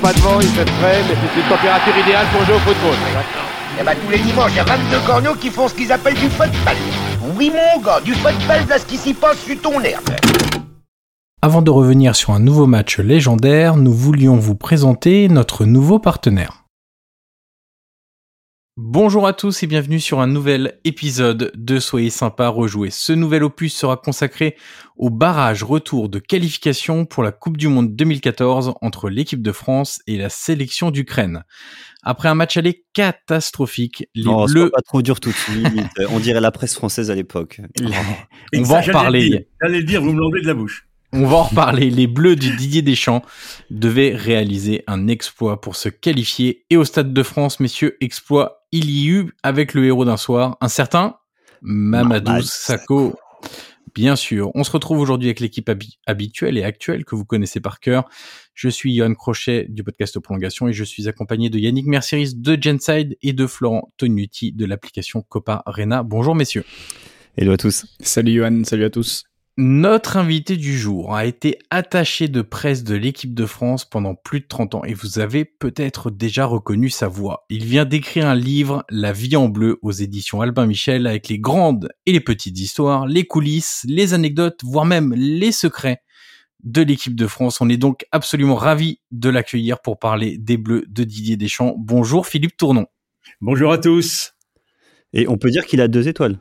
pas de vent, il fait frais, mais c'est une température idéale pour jouer au football. Et bah tous les dimanches, il y a 22 corneaux qui font ce qu'ils appellent du football. Oui mon gars, du football, là ce qui s'y passe sur ton herbe. Avant de revenir sur un nouveau match légendaire, nous voulions vous présenter notre nouveau partenaire. Bonjour à tous et bienvenue sur un nouvel épisode de Soyez sympa rejouer. Ce nouvel opus sera consacré au barrage retour de qualification pour la Coupe du Monde 2014 entre l'équipe de France et la sélection d'Ukraine. Après un match aller catastrophique, les Bleus... pas trop dur tout de suite. On dirait la presse française à l'époque. On va en reparler. J'allais le dire, vous me l'enlevez de la bouche. On va en reparler. Les Bleus du Didier Deschamps devaient réaliser un exploit pour se qualifier. Et au Stade de France, messieurs, exploit, il y eut avec le héros d'un soir, un certain Mamadou Sakho. Bien sûr, on se retrouve aujourd'hui avec l'équipe habituelle et actuelle que vous connaissez par cœur. Je suis Johan Crochet du podcast Prolongation et je suis accompagné de Yannick Mercieris de Genside et de Florent Tonuti de l'application Copa Arena. Bonjour messieurs. Hello à tous. Salut Johan, salut à tous. Notre invité du jour a été attaché de presse de l'équipe de France pendant plus de 30 ans et vous avez peut-être déjà reconnu sa voix. Il vient d'écrire un livre, La vie en bleu, aux éditions Albin Michel, avec les grandes et les petites histoires, les coulisses, les anecdotes, voire même les secrets de l'équipe de France. On est donc absolument ravis de l'accueillir pour parler des Bleus de Didier Deschamps. Bonjour Philippe Tournon. Bonjour à tous. Et on peut dire qu'il a deux étoiles.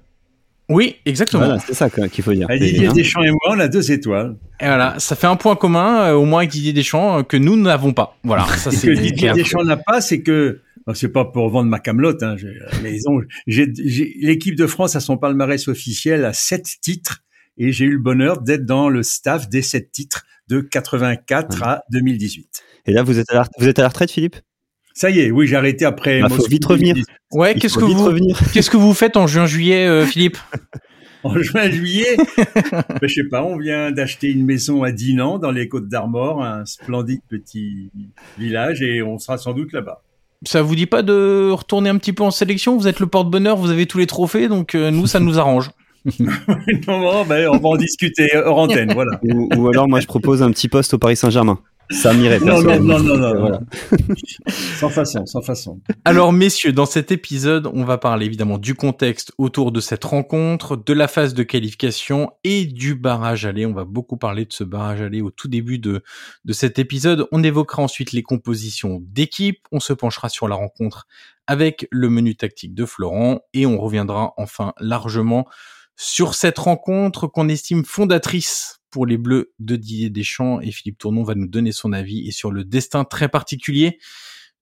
Oui, exactement. Voilà, c'est ça qu'il faut dire. Didier Deschamps et moi, on a deux étoiles. Et voilà, ça fait un point commun, euh, au moins avec Didier Deschamps, euh, que nous n'avons pas. Voilà, ça c'est. que Didier Deschamps n'a pas, c'est que c'est pas pour vendre ma camelote, hein, l'équipe de France a son palmarès officiel à sept titres et j'ai eu le bonheur d'être dans le staff des sept titres de 84 à 2018. Et là, vous êtes à la, vous êtes à la retraite, Philippe? Ça y est, oui, j'ai arrêté après. Il bah, faut vite revenir. Ouais, qu'est-ce que vous, qu'est-ce que vous faites en juin-juillet, euh, Philippe? En juin-juillet, ben, je sais pas, on vient d'acheter une maison à Dinan, dans les Côtes d'Armor, un splendide petit village, et on sera sans doute là-bas. Ça vous dit pas de retourner un petit peu en sélection? Vous êtes le porte-bonheur, vous avez tous les trophées, donc euh, nous, ça nous arrange. non, ben, on va en discuter hors antenne, voilà. ou alors, moi, je propose un petit poste au Paris Saint-Germain. Ça m'irait non, non, non, non, non, voilà. sans façon, sans façon. Alors, messieurs, dans cet épisode, on va parler évidemment du contexte autour de cette rencontre, de la phase de qualification et du barrage aller. On va beaucoup parler de ce barrage aller au tout début de, de cet épisode. On évoquera ensuite les compositions d'équipe. On se penchera sur la rencontre avec le menu tactique de Florent et on reviendra enfin largement sur cette rencontre qu'on estime fondatrice pour les Bleus de Didier Deschamps et Philippe Tournon va nous donner son avis et sur le destin très particulier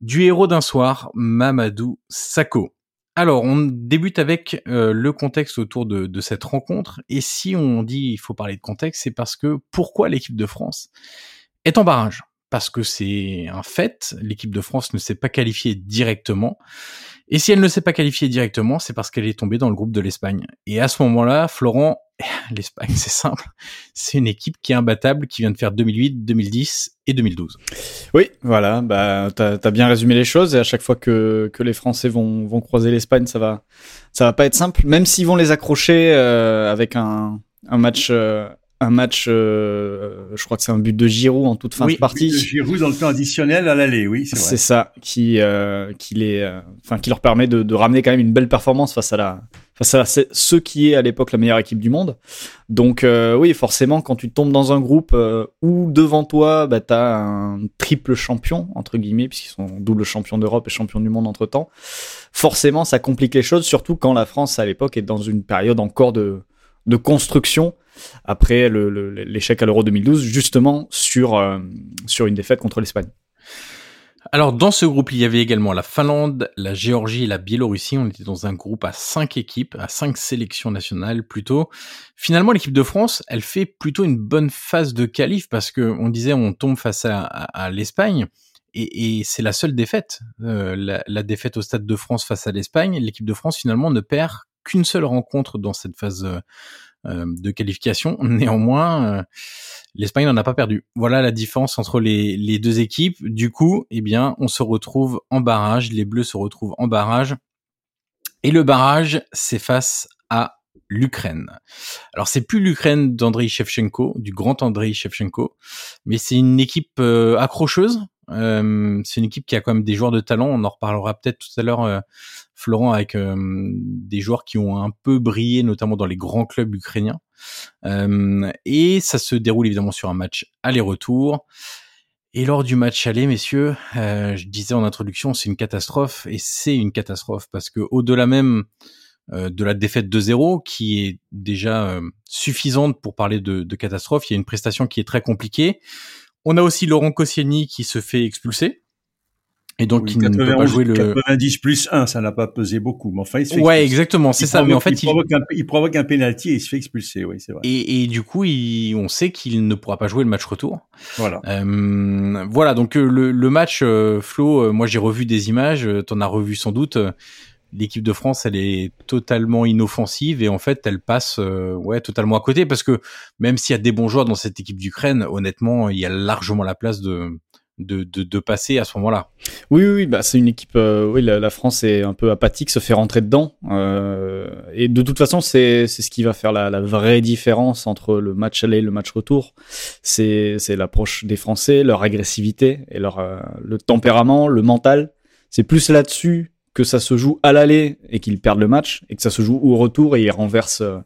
du héros d'un soir, Mamadou Sakho. Alors, on débute avec euh, le contexte autour de, de, cette rencontre. Et si on dit il faut parler de contexte, c'est parce que pourquoi l'équipe de France est en barrage? Parce que c'est un fait, l'équipe de France ne s'est pas qualifiée directement. Et si elle ne s'est pas qualifiée directement, c'est parce qu'elle est tombée dans le groupe de l'Espagne. Et à ce moment-là, Florent, l'Espagne, c'est simple. C'est une équipe qui est imbattable, qui vient de faire 2008, 2010 et 2012. Oui, voilà. Bah, t'as as bien résumé les choses. Et à chaque fois que, que les Français vont, vont croiser l'Espagne, ça va, ça va pas être simple. Même s'ils vont les accrocher euh, avec un, un match euh, un match, euh, je crois que c'est un but de Giroud en toute fin de partie. de Giroud dans le temps additionnel à l'aller, oui, c'est C'est ça qui, euh, qui les, euh, qui leur permet de, de, ramener quand même une belle performance face à la, face à ce qui est à l'époque la meilleure équipe du monde. Donc euh, oui, forcément, quand tu tombes dans un groupe où devant toi, bah, t'as un triple champion entre guillemets, puisqu'ils sont double champion d'Europe et champion du monde entre temps. Forcément, ça complique les choses, surtout quand la France à l'époque est dans une période encore de de construction après l'échec à l'Euro 2012, justement sur, euh, sur une défaite contre l'Espagne. Alors dans ce groupe, il y avait également la Finlande, la Géorgie et la Biélorussie. On était dans un groupe à cinq équipes, à cinq sélections nationales plutôt. Finalement, l'équipe de France, elle fait plutôt une bonne phase de qualif parce que on disait on tombe face à, l'Espagne et, c'est la seule défaite, euh, la, la, défaite au Stade de France face à l'Espagne. L'équipe de France finalement ne perd qu'une seule rencontre dans cette phase euh, euh, de qualification. Néanmoins, euh, l'Espagne n'en a pas perdu. Voilà la différence entre les, deux équipes. Du coup, eh bien, on se retrouve en barrage. Les Bleus se retrouvent en barrage. Et le barrage, c'est face à l'Ukraine. Alors c'est plus l'Ukraine d'Andrei Shevchenko, du grand Andrei Shevchenko, mais c'est une équipe accrocheuse. Euh, c'est une équipe qui a quand même des joueurs de talent. On en reparlera peut-être tout à l'heure, euh, Florent, avec des joueurs qui ont un peu brillé, notamment dans les grands clubs ukrainiens. et ça se déroule évidemment sur un match aller-retour. Et lors du match aller, messieurs, je disais en introduction, c'est une catastrophe, et c'est une catastrophe parce que au-delà même euh, de la défaite de 0 qui est déjà euh, suffisante pour parler de, de, catastrophe. Il y a une prestation qui est très compliquée. On a aussi Laurent Koscielny qui se fait expulser. Et donc, il ne peut pas jouer le 90 plus 1, ça n'a pas pesé beaucoup, mais enfin, il se fait Ouais, exactement, c'est ça. mais en fait, il, provoque un, il provoque un penalty et il se fait expulser, oui, c'est vrai. Et, et, du coup, il, on sait qu'il ne pourra pas jouer le match retour. Voilà. Euh, voilà, donc le, le match, euh, Flo, moi j'ai revu des images, t'en as revu sans doute l'équipe de France, elle est totalement inoffensive et en fait, elle passe euh, ouais totalement à côté parce que même s'il y a des bons joueurs dans cette équipe d'Ukraine, honnêtement, il y a largement la place de de, de, de passer à ce moment-là. Oui, oui, bah c'est une équipe. Euh, oui, la, France est un peu apathique, se fait rentrer dedans. Euh, et de toute façon, c'est c'est ce qui va faire la, la, vraie différence entre le match aller et le match retour. C'est c'est l'approche des Français, leur agressivité et leur le tempérament, le mental. C'est plus là-dessus que ça se joue à l'aller et qu'ils perdent le match et que ça se joue au retour et ils renversent euh,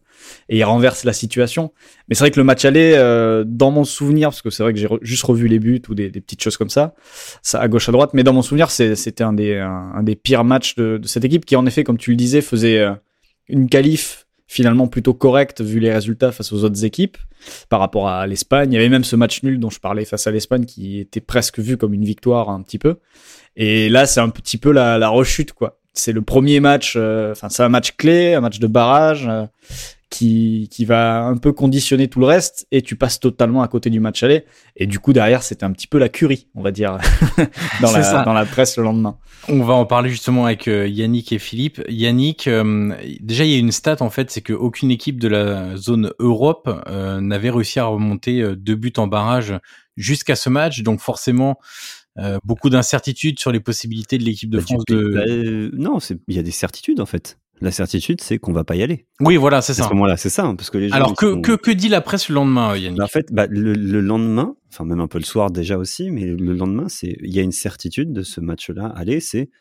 et ils renversent la situation. Mais c'est vrai que le match aller, euh, dans mon souvenir, parce que c'est vrai que j'ai juste revu les buts ou des, petites choses comme ça, ça à gauche à droite, mais dans mon souvenir, c'était un des un, des pires matchs de, de, cette équipe qui en effet, comme tu le disais, faisait euh, une qualif finalement plutôt correcte vu les résultats face aux autres équipes par rapport à l'Espagne. Il y avait même ce match nul dont je parlais face à l'Espagne qui était presque vu comme une victoire un petit peu. Et là, c'est un petit peu la, la rechute, quoi. C'est le premier match, euh, enfin, c'est un match clé, un match de barrage euh, qui, qui va un peu conditionner tout le reste et tu passes totalement à côté du match aller. Et du coup, derrière, c'était un petit peu la curie, on va dire, dans, la, dans la presse le lendemain. On va en parler justement avec euh, Yannick et Philippe. Yannick, déjà, il y a une stat, en fait, c'est qu'aucune équipe de la zone Europe n'avait réussi à remonter deux buts en barrage jusqu'à ce match. Donc forcément, euh, beaucoup d'incertitudes sur les possibilités de l'équipe de bah, France de. Bah, euh, non, il y a des certitudes en fait. La certitude, c'est qu'on va pas y aller. Oui, voilà, c'est ça. À ce moment-là, c'est ça, hein, parce que les Alors que, que, que dit la presse le lendemain, Yannick? Bah, En fait, bah, le, le, lendemain, enfin même un peu le soir déjà aussi, mais le lendemain, c'est il y a une certitude de ce match-là. Allez, c'est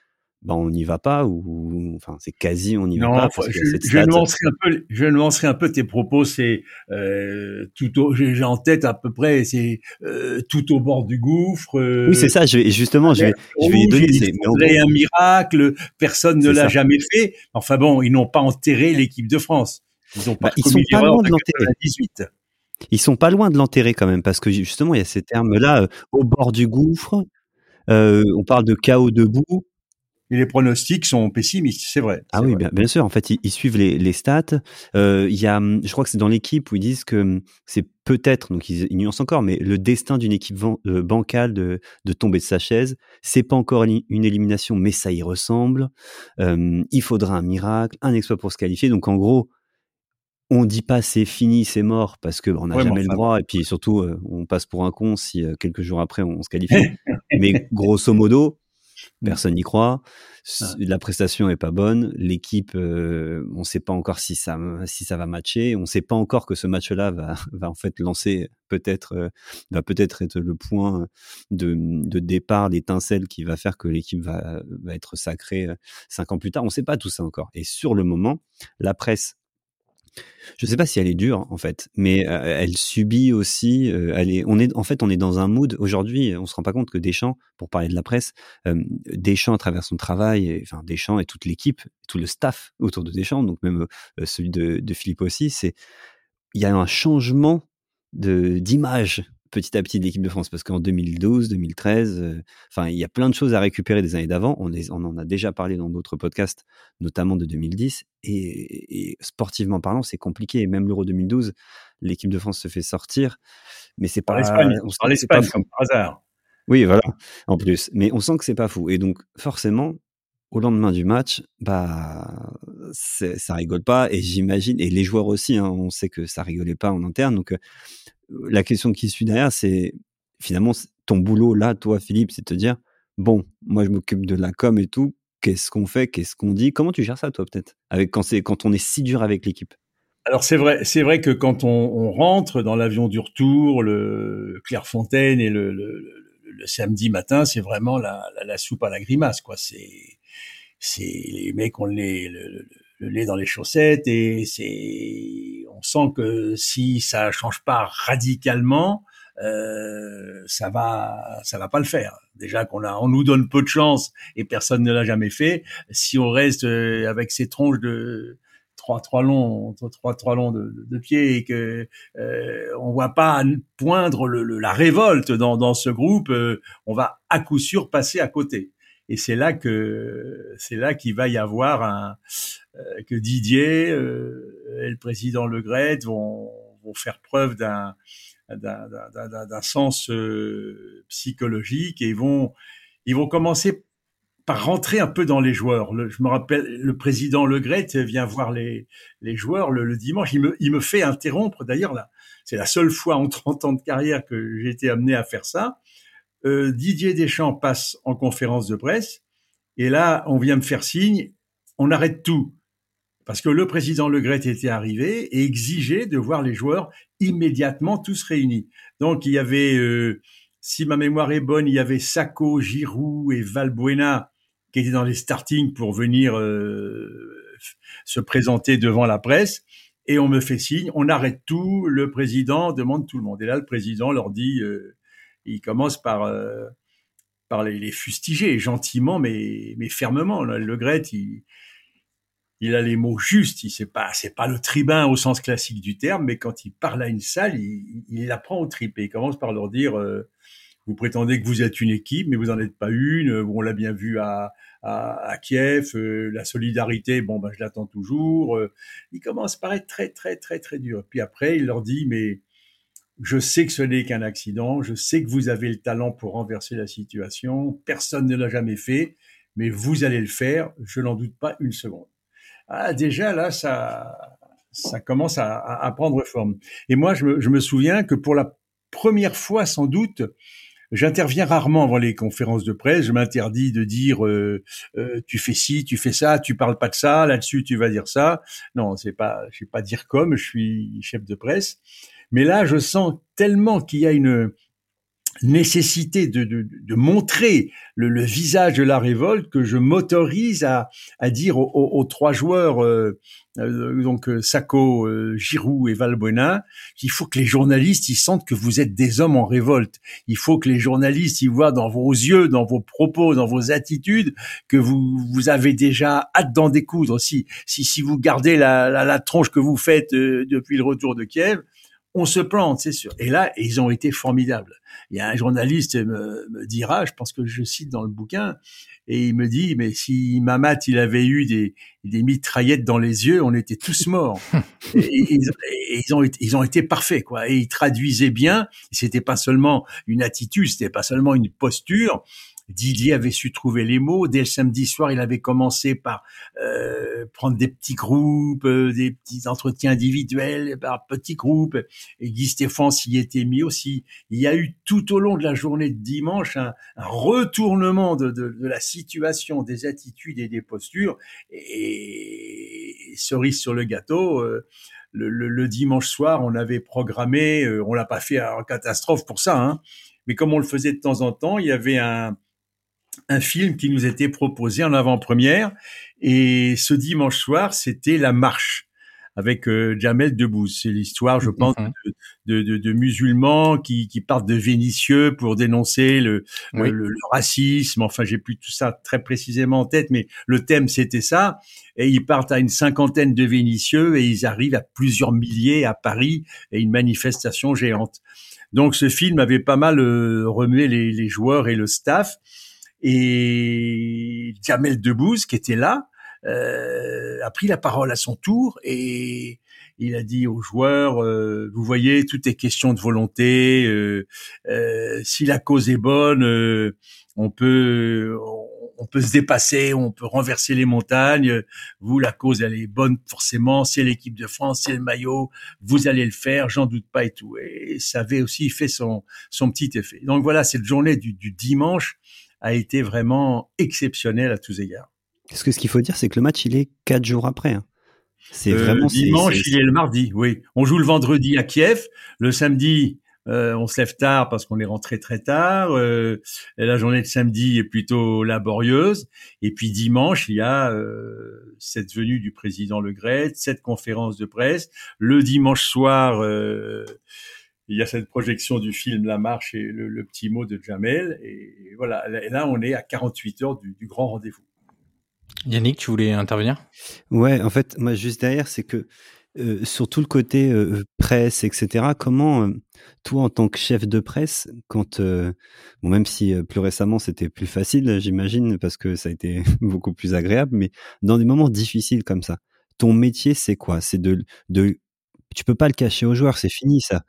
bah on n'y va pas ou enfin c'est quasi on n'y va pas. Parce je, je nuancerai un peu, je nuancerai un peu tes propos. C'est euh, tout au, j'ai en tête à peu près, c'est euh, tout au bord du gouffre. Euh, oui, c'est ça. Je vais justement, je vais, je vais donner. C'est un miracle. Personne ne l'a jamais fait. Enfin bon, ils n'ont pas enterré l'équipe de France. Ils ont pas bah, ils sont pas loin de l'enterrer. Ils sont pas loin de l'enterrer quand même parce que justement il y a ces termes-là euh, au bord du gouffre. Euh, on parle de chaos debout et les pronostics sont pessimistes, c'est vrai. Ah oui, Bien, bien, sûr. En fait, ils, suivent les, les stats. Euh, il y a, hum, je crois que c'est dans l'équipe où ils disent que hum, c'est peut-être, donc ils, nuancent encore, mais le destin d'une équipe euh, bancale de, de, tomber de sa chaise, c'est pas encore une élimination, mais ça y ressemble. Euh, il faudra un miracle, un exploit pour se qualifier. Donc en gros, on dit pas c'est fini, c'est mort parce que on n'a jamais le droit et puis surtout euh, on passe pour un con si euh, quelques jours après on se qualifie. mais grosso modo. Personne n'y croit. La prestation est pas bonne. L'équipe, euh, on ne sait pas encore si ça si ça va matcher. On ne sait pas encore que ce match-là va va en fait lancer peut-être euh, va peut-être être le point de, de départ, l'étincelle qui va faire que l'équipe va va être sacrée euh, cinq ans plus tard. On ne sait pas tout ça encore. Et sur le moment, la presse je sais pas si elle est dure en fait, mais euh, elle subit aussi. Euh, elle est, on est en fait, on est dans un mood aujourd'hui. On se rend pas compte que Deschamps, pour parler de la presse, euh, Deschamps à travers son travail, Deschamps et toute l'équipe, tout le staff autour de Deschamps, donc même celui de, de Philippe aussi, c'est il y a un changement de d'image petit à petit de l'équipe de France parce qu'en 2012, 2013, euh, enfin il y a plein de choses à récupérer des années d'avant. On, on, en a déjà parlé dans d'autres podcasts, notamment de 2010. Et, sportivement parlant, c'est compliqué. même l'Euro 2012, l'équipe de France se fait sortir, mais c'est pas l'Espagne. On l'Espagne comme par hasard. Oui, voilà, en plus. Mais on sent que c'est pas fou. Et donc forcément, au lendemain du match, bah ça rigole pas. Et j'imagine, et les joueurs aussi, hein, on sait que ça rigolait pas en interne. Donc la question qui suit derrière, c'est finalement ton boulot là, toi, Philippe, c'est de te dire bon, moi je m'occupe de la com et tout. Qu'est-ce qu'on fait Qu'est-ce qu'on dit Comment tu gères ça, toi, peut-être Avec quand c'est quand on est si dur avec l'équipe? Alors c'est vrai, c'est vrai que quand on, on rentre dans l'avion du retour, le Clairefontaine et le, samedi matin, c'est vraiment la, soupe à la grimace, quoi. C'est, c'est les mecs ont le, le, le lait dans les chaussettes et c'est, on sent que si ça change pas radicalement, euh, ça va, ça va pas le faire. Déjà qu'on a, on nous donne peu de chance et personne ne l'a jamais fait. Si on reste euh, avec ces tronches de trois trois longs, trois trois longs de, de, pieds et que euh, on voit pas poindre le, la révolte dans, dans ce groupe, euh, on va à coup sûr passer à côté. Et c'est là que c'est là qu'il va y avoir un euh, que Didier et le président Le Gret vont, vont faire preuve d'un d'un sens euh, psychologique et vont ils vont commencer par rentrer un peu dans les joueurs. Le, je me rappelle, le président Le Gret vient voir les, les joueurs le, le, dimanche. Il me, il me fait interrompre. D'ailleurs, là, c'est la seule fois en 30 ans de carrière que j'ai été amené à faire ça. Euh, Didier Deschamps passe en conférence de presse et là, on vient me faire signe. On arrête tout parce que le président Le Gret était arrivé et exigeait de voir les joueurs immédiatement tous réunis. Donc il y avait, euh, si ma mémoire est bonne, il y avait Sacco, Giroud et Valbuena qui étaient dans les starting pour venir euh, se présenter devant la presse. Et on me fait signe, on arrête tout, le président demande tout le monde. Et là, le président leur dit, euh, il commence par euh, par les, fustiger gentiment, mais mais fermement. Le Gret, il, il a les mots justes. Il c'est pas, c'est pas le tribun au sens classique du terme, mais quand il parle à une salle, il, il la au trip et il commence par leur dire euh, vous prétendez que vous êtes une équipe, mais vous n'en êtes pas une. On l'a bien vu à, à, Kiev. Euh, la solidarité, bon, ben, je l'attends toujours. Il commence par être très, très, très, très dur. Puis après, il leur dit, mais je sais que ce n'est qu'un accident. Je sais que vous avez le talent pour renverser la situation. Personne ne l'a jamais fait, mais vous allez le faire. Je n'en doute pas une seconde ah, déjà là, ça, ça commence à, prendre forme. Et moi, je me, je me, souviens que pour la première fois, sans doute, j'interviens rarement avant les conférences de presse. Je m'interdis de dire euh, euh, tu fais ci, tu fais ça, tu parles pas de ça, là-dessus tu vas dire ça. Non, c'est pas, je vais pas dire comme, je suis chef de presse. Mais là, je sens tellement qu'il y a une nécessité de, de, de montrer le, le, visage de la révolte que je m'autorise à, à, dire aux, aux, trois joueurs, euh, euh, donc euh, Sacco, euh, Giroud et Valbuena, qu'il faut que les journalistes ils sentent que vous êtes des hommes en révolte. Il faut que les journalistes ils voient dans vos yeux, dans vos propos, dans vos attitudes que vous vous avez déjà hâte d'en découdre. Si si si vous gardez la, la, la tronche que vous faites euh, depuis le retour de Kiev, on se plante, c'est sûr. Et là, ils ont été formidables. Il y a un journaliste me, me, dira, je pense que je cite dans le bouquin, et il me dit, mais si Mamat il avait eu des, des mitraillettes dans les yeux, on était tous morts. et, ils, et ils, ont été, ils ont été parfaits, quoi. Et ils traduisaient bien. C'était pas seulement une attitude, c'était pas seulement une posture, Didier avait su trouver les mots. Dès le samedi soir, il avait commencé par euh, prendre des petits groupes, euh, des petits entretiens individuels par petits groupes. Et Guy Stéphane s'y était mis aussi. Il y a eu tout au long de la journée de dimanche un, un retournement de, de, de, la situation, des attitudes et des postures. Et, cerise sur le gâteau. Euh, le, le, le, dimanche soir, on avait programmé, euh, on l'a pas fait en catastrophe pour ça, hein, mais comme on le faisait de temps en temps, il y avait un, un film qui nous était proposé en avant-première. Et ce dimanche soir, c'était La Marche avec euh, Jamel Debbouze. C'est l'histoire, je pense, mm-hmm. de, de, de, musulmans qui, qui, partent de Vénitieux pour dénoncer le, oui. le, le, racisme. Enfin, j'ai plus tout ça très précisément en tête, mais le thème, c'était ça. Et ils partent à une cinquantaine de Vénitieux et ils arrivent à plusieurs milliers à Paris et une manifestation géante. Donc, ce film avait pas mal euh, remué les, les joueurs et le staff. Et Jamel Debbouze, qui était là, euh, a pris la parole à son tour et il a dit aux joueurs euh, vous voyez tout est question de volonté euh, euh si la cause est bonne euh, on peut on peut se dépasser on peut renverser les montagnes. Vous la cause elle est bonne forcément. C'est l'équipe de France c'est le maillot vous allez le faire j'en doute pas et tout et ça avait aussi fait son son petit effet. Donc voilà cette journée du, du dimanche a été vraiment exceptionnel à tous égards. Parce que ce qu'il faut dire, c'est que le match, il est quatre jours après. Hein. C'est vraiment dimanche, il est le mardi. Oui, on joue le vendredi à Kiev, le samedi euh, on se lève tard parce qu'on est rentré très tard. Euh, la journée de samedi est plutôt laborieuse. Et puis dimanche, il y a euh, cette venue du président Le Gret, cette conférence de presse. Le dimanche soir, il y a cette projection du film La Marche et le, petit mot de Jamel. Et, voilà, et là, on est à 48 heures du, du grand rendez-vous. Yannick, tu voulais intervenir? Ouais, en fait, moi, juste derrière, c'est que euh, sur tout le côté euh, presse, etc., comment, euh, toi, en tant que chef de presse, quand, bon, même si plus récemment c'était plus facile, j'imagine, parce que ça a été beaucoup plus agréable, mais dans des moments difficiles comme ça, ton métier, c'est quoi? C'est de, de, tu peux pas le cacher aux joueurs, c'est fini ça.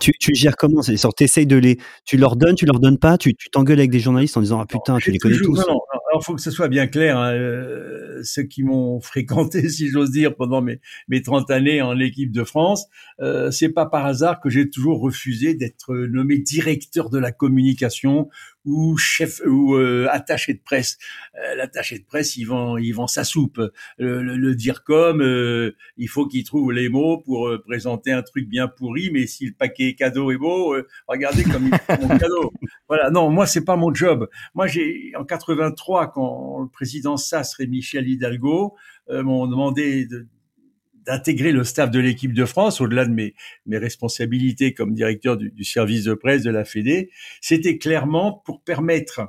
Tu, tu gères comment C'est sorte, t'essayes de les, tu leur donnes, tu leur donnes pas, tu t'engueules avec des journalistes en disant ah putain, tu les connais tous. Non, alors faut que ce soit bien clair. Hein, euh, ceux qui m'ont fréquenté, si j'ose dire, pendant mes mes 30 années en équipe de France, euh, c'est pas par hasard que j'ai toujours refusé d'être nommé directeur de la communication ou chef ou euh, attaché de presse. Euh, l'attaché de presse, il vend, il vend sa soupe. Le, le, dire comme, euh, il faut qu'il trouve les mots pour présenter un truc bien pourri, mais si le paquet cadeau est beau, regardez comme il fait mon cadeau. Voilà, non, moi c'est pas mon job. Moi j'ai en 83 quand le président Sassre et Michel Hidalgo m'ont demandé de d'intégrer le staff de l'équipe de France, au-delà de mes, mes responsabilités comme directeur du, du, service de presse de la Fédé, c'était clairement pour permettre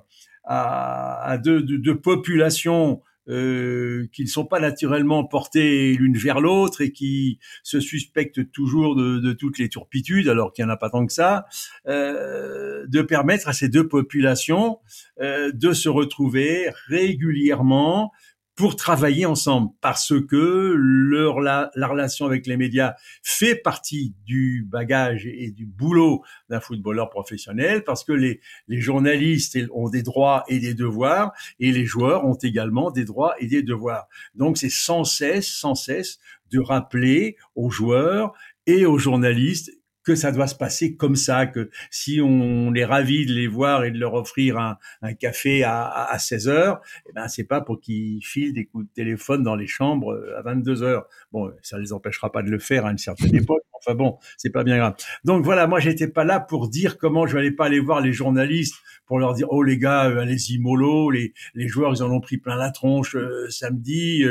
à, à deux, de, populations euh, qui ne sont pas naturellement portées l'une vers l'autre et qui se suspectent toujours de, de toutes les turpitudes, alors qu'il n'y en a pas tant que ça, euh, de permettre à ces deux populations euh, de se retrouver régulièrement pour travailler ensemble parce que leur la, la, relation avec les médias fait partie du bagage et du boulot d'un footballeur professionnel parce que les, les journalistes ont des droits et des devoirs et les joueurs ont également des droits et des devoirs. Donc c'est sans cesse, sans cesse de rappeler aux joueurs et aux journalistes ça doit se passer comme ça, que si on est ravi de les voir et de leur offrir un, un café à, à 16 heures, eh ben c'est pas pour qu'ils filent des coups de téléphone dans les chambres euh, à 22 heures. Bon, ça les empêchera pas de le faire à une certaine époque. Enfin bon, c'est pas bien grave. Donc voilà, moi j'étais pas là pour dire comment je n'allais pas aller voir les journalistes pour leur dire oh les gars euh, allez-y mollo, les les joueurs ils en ont pris plein la tronche euh, samedi.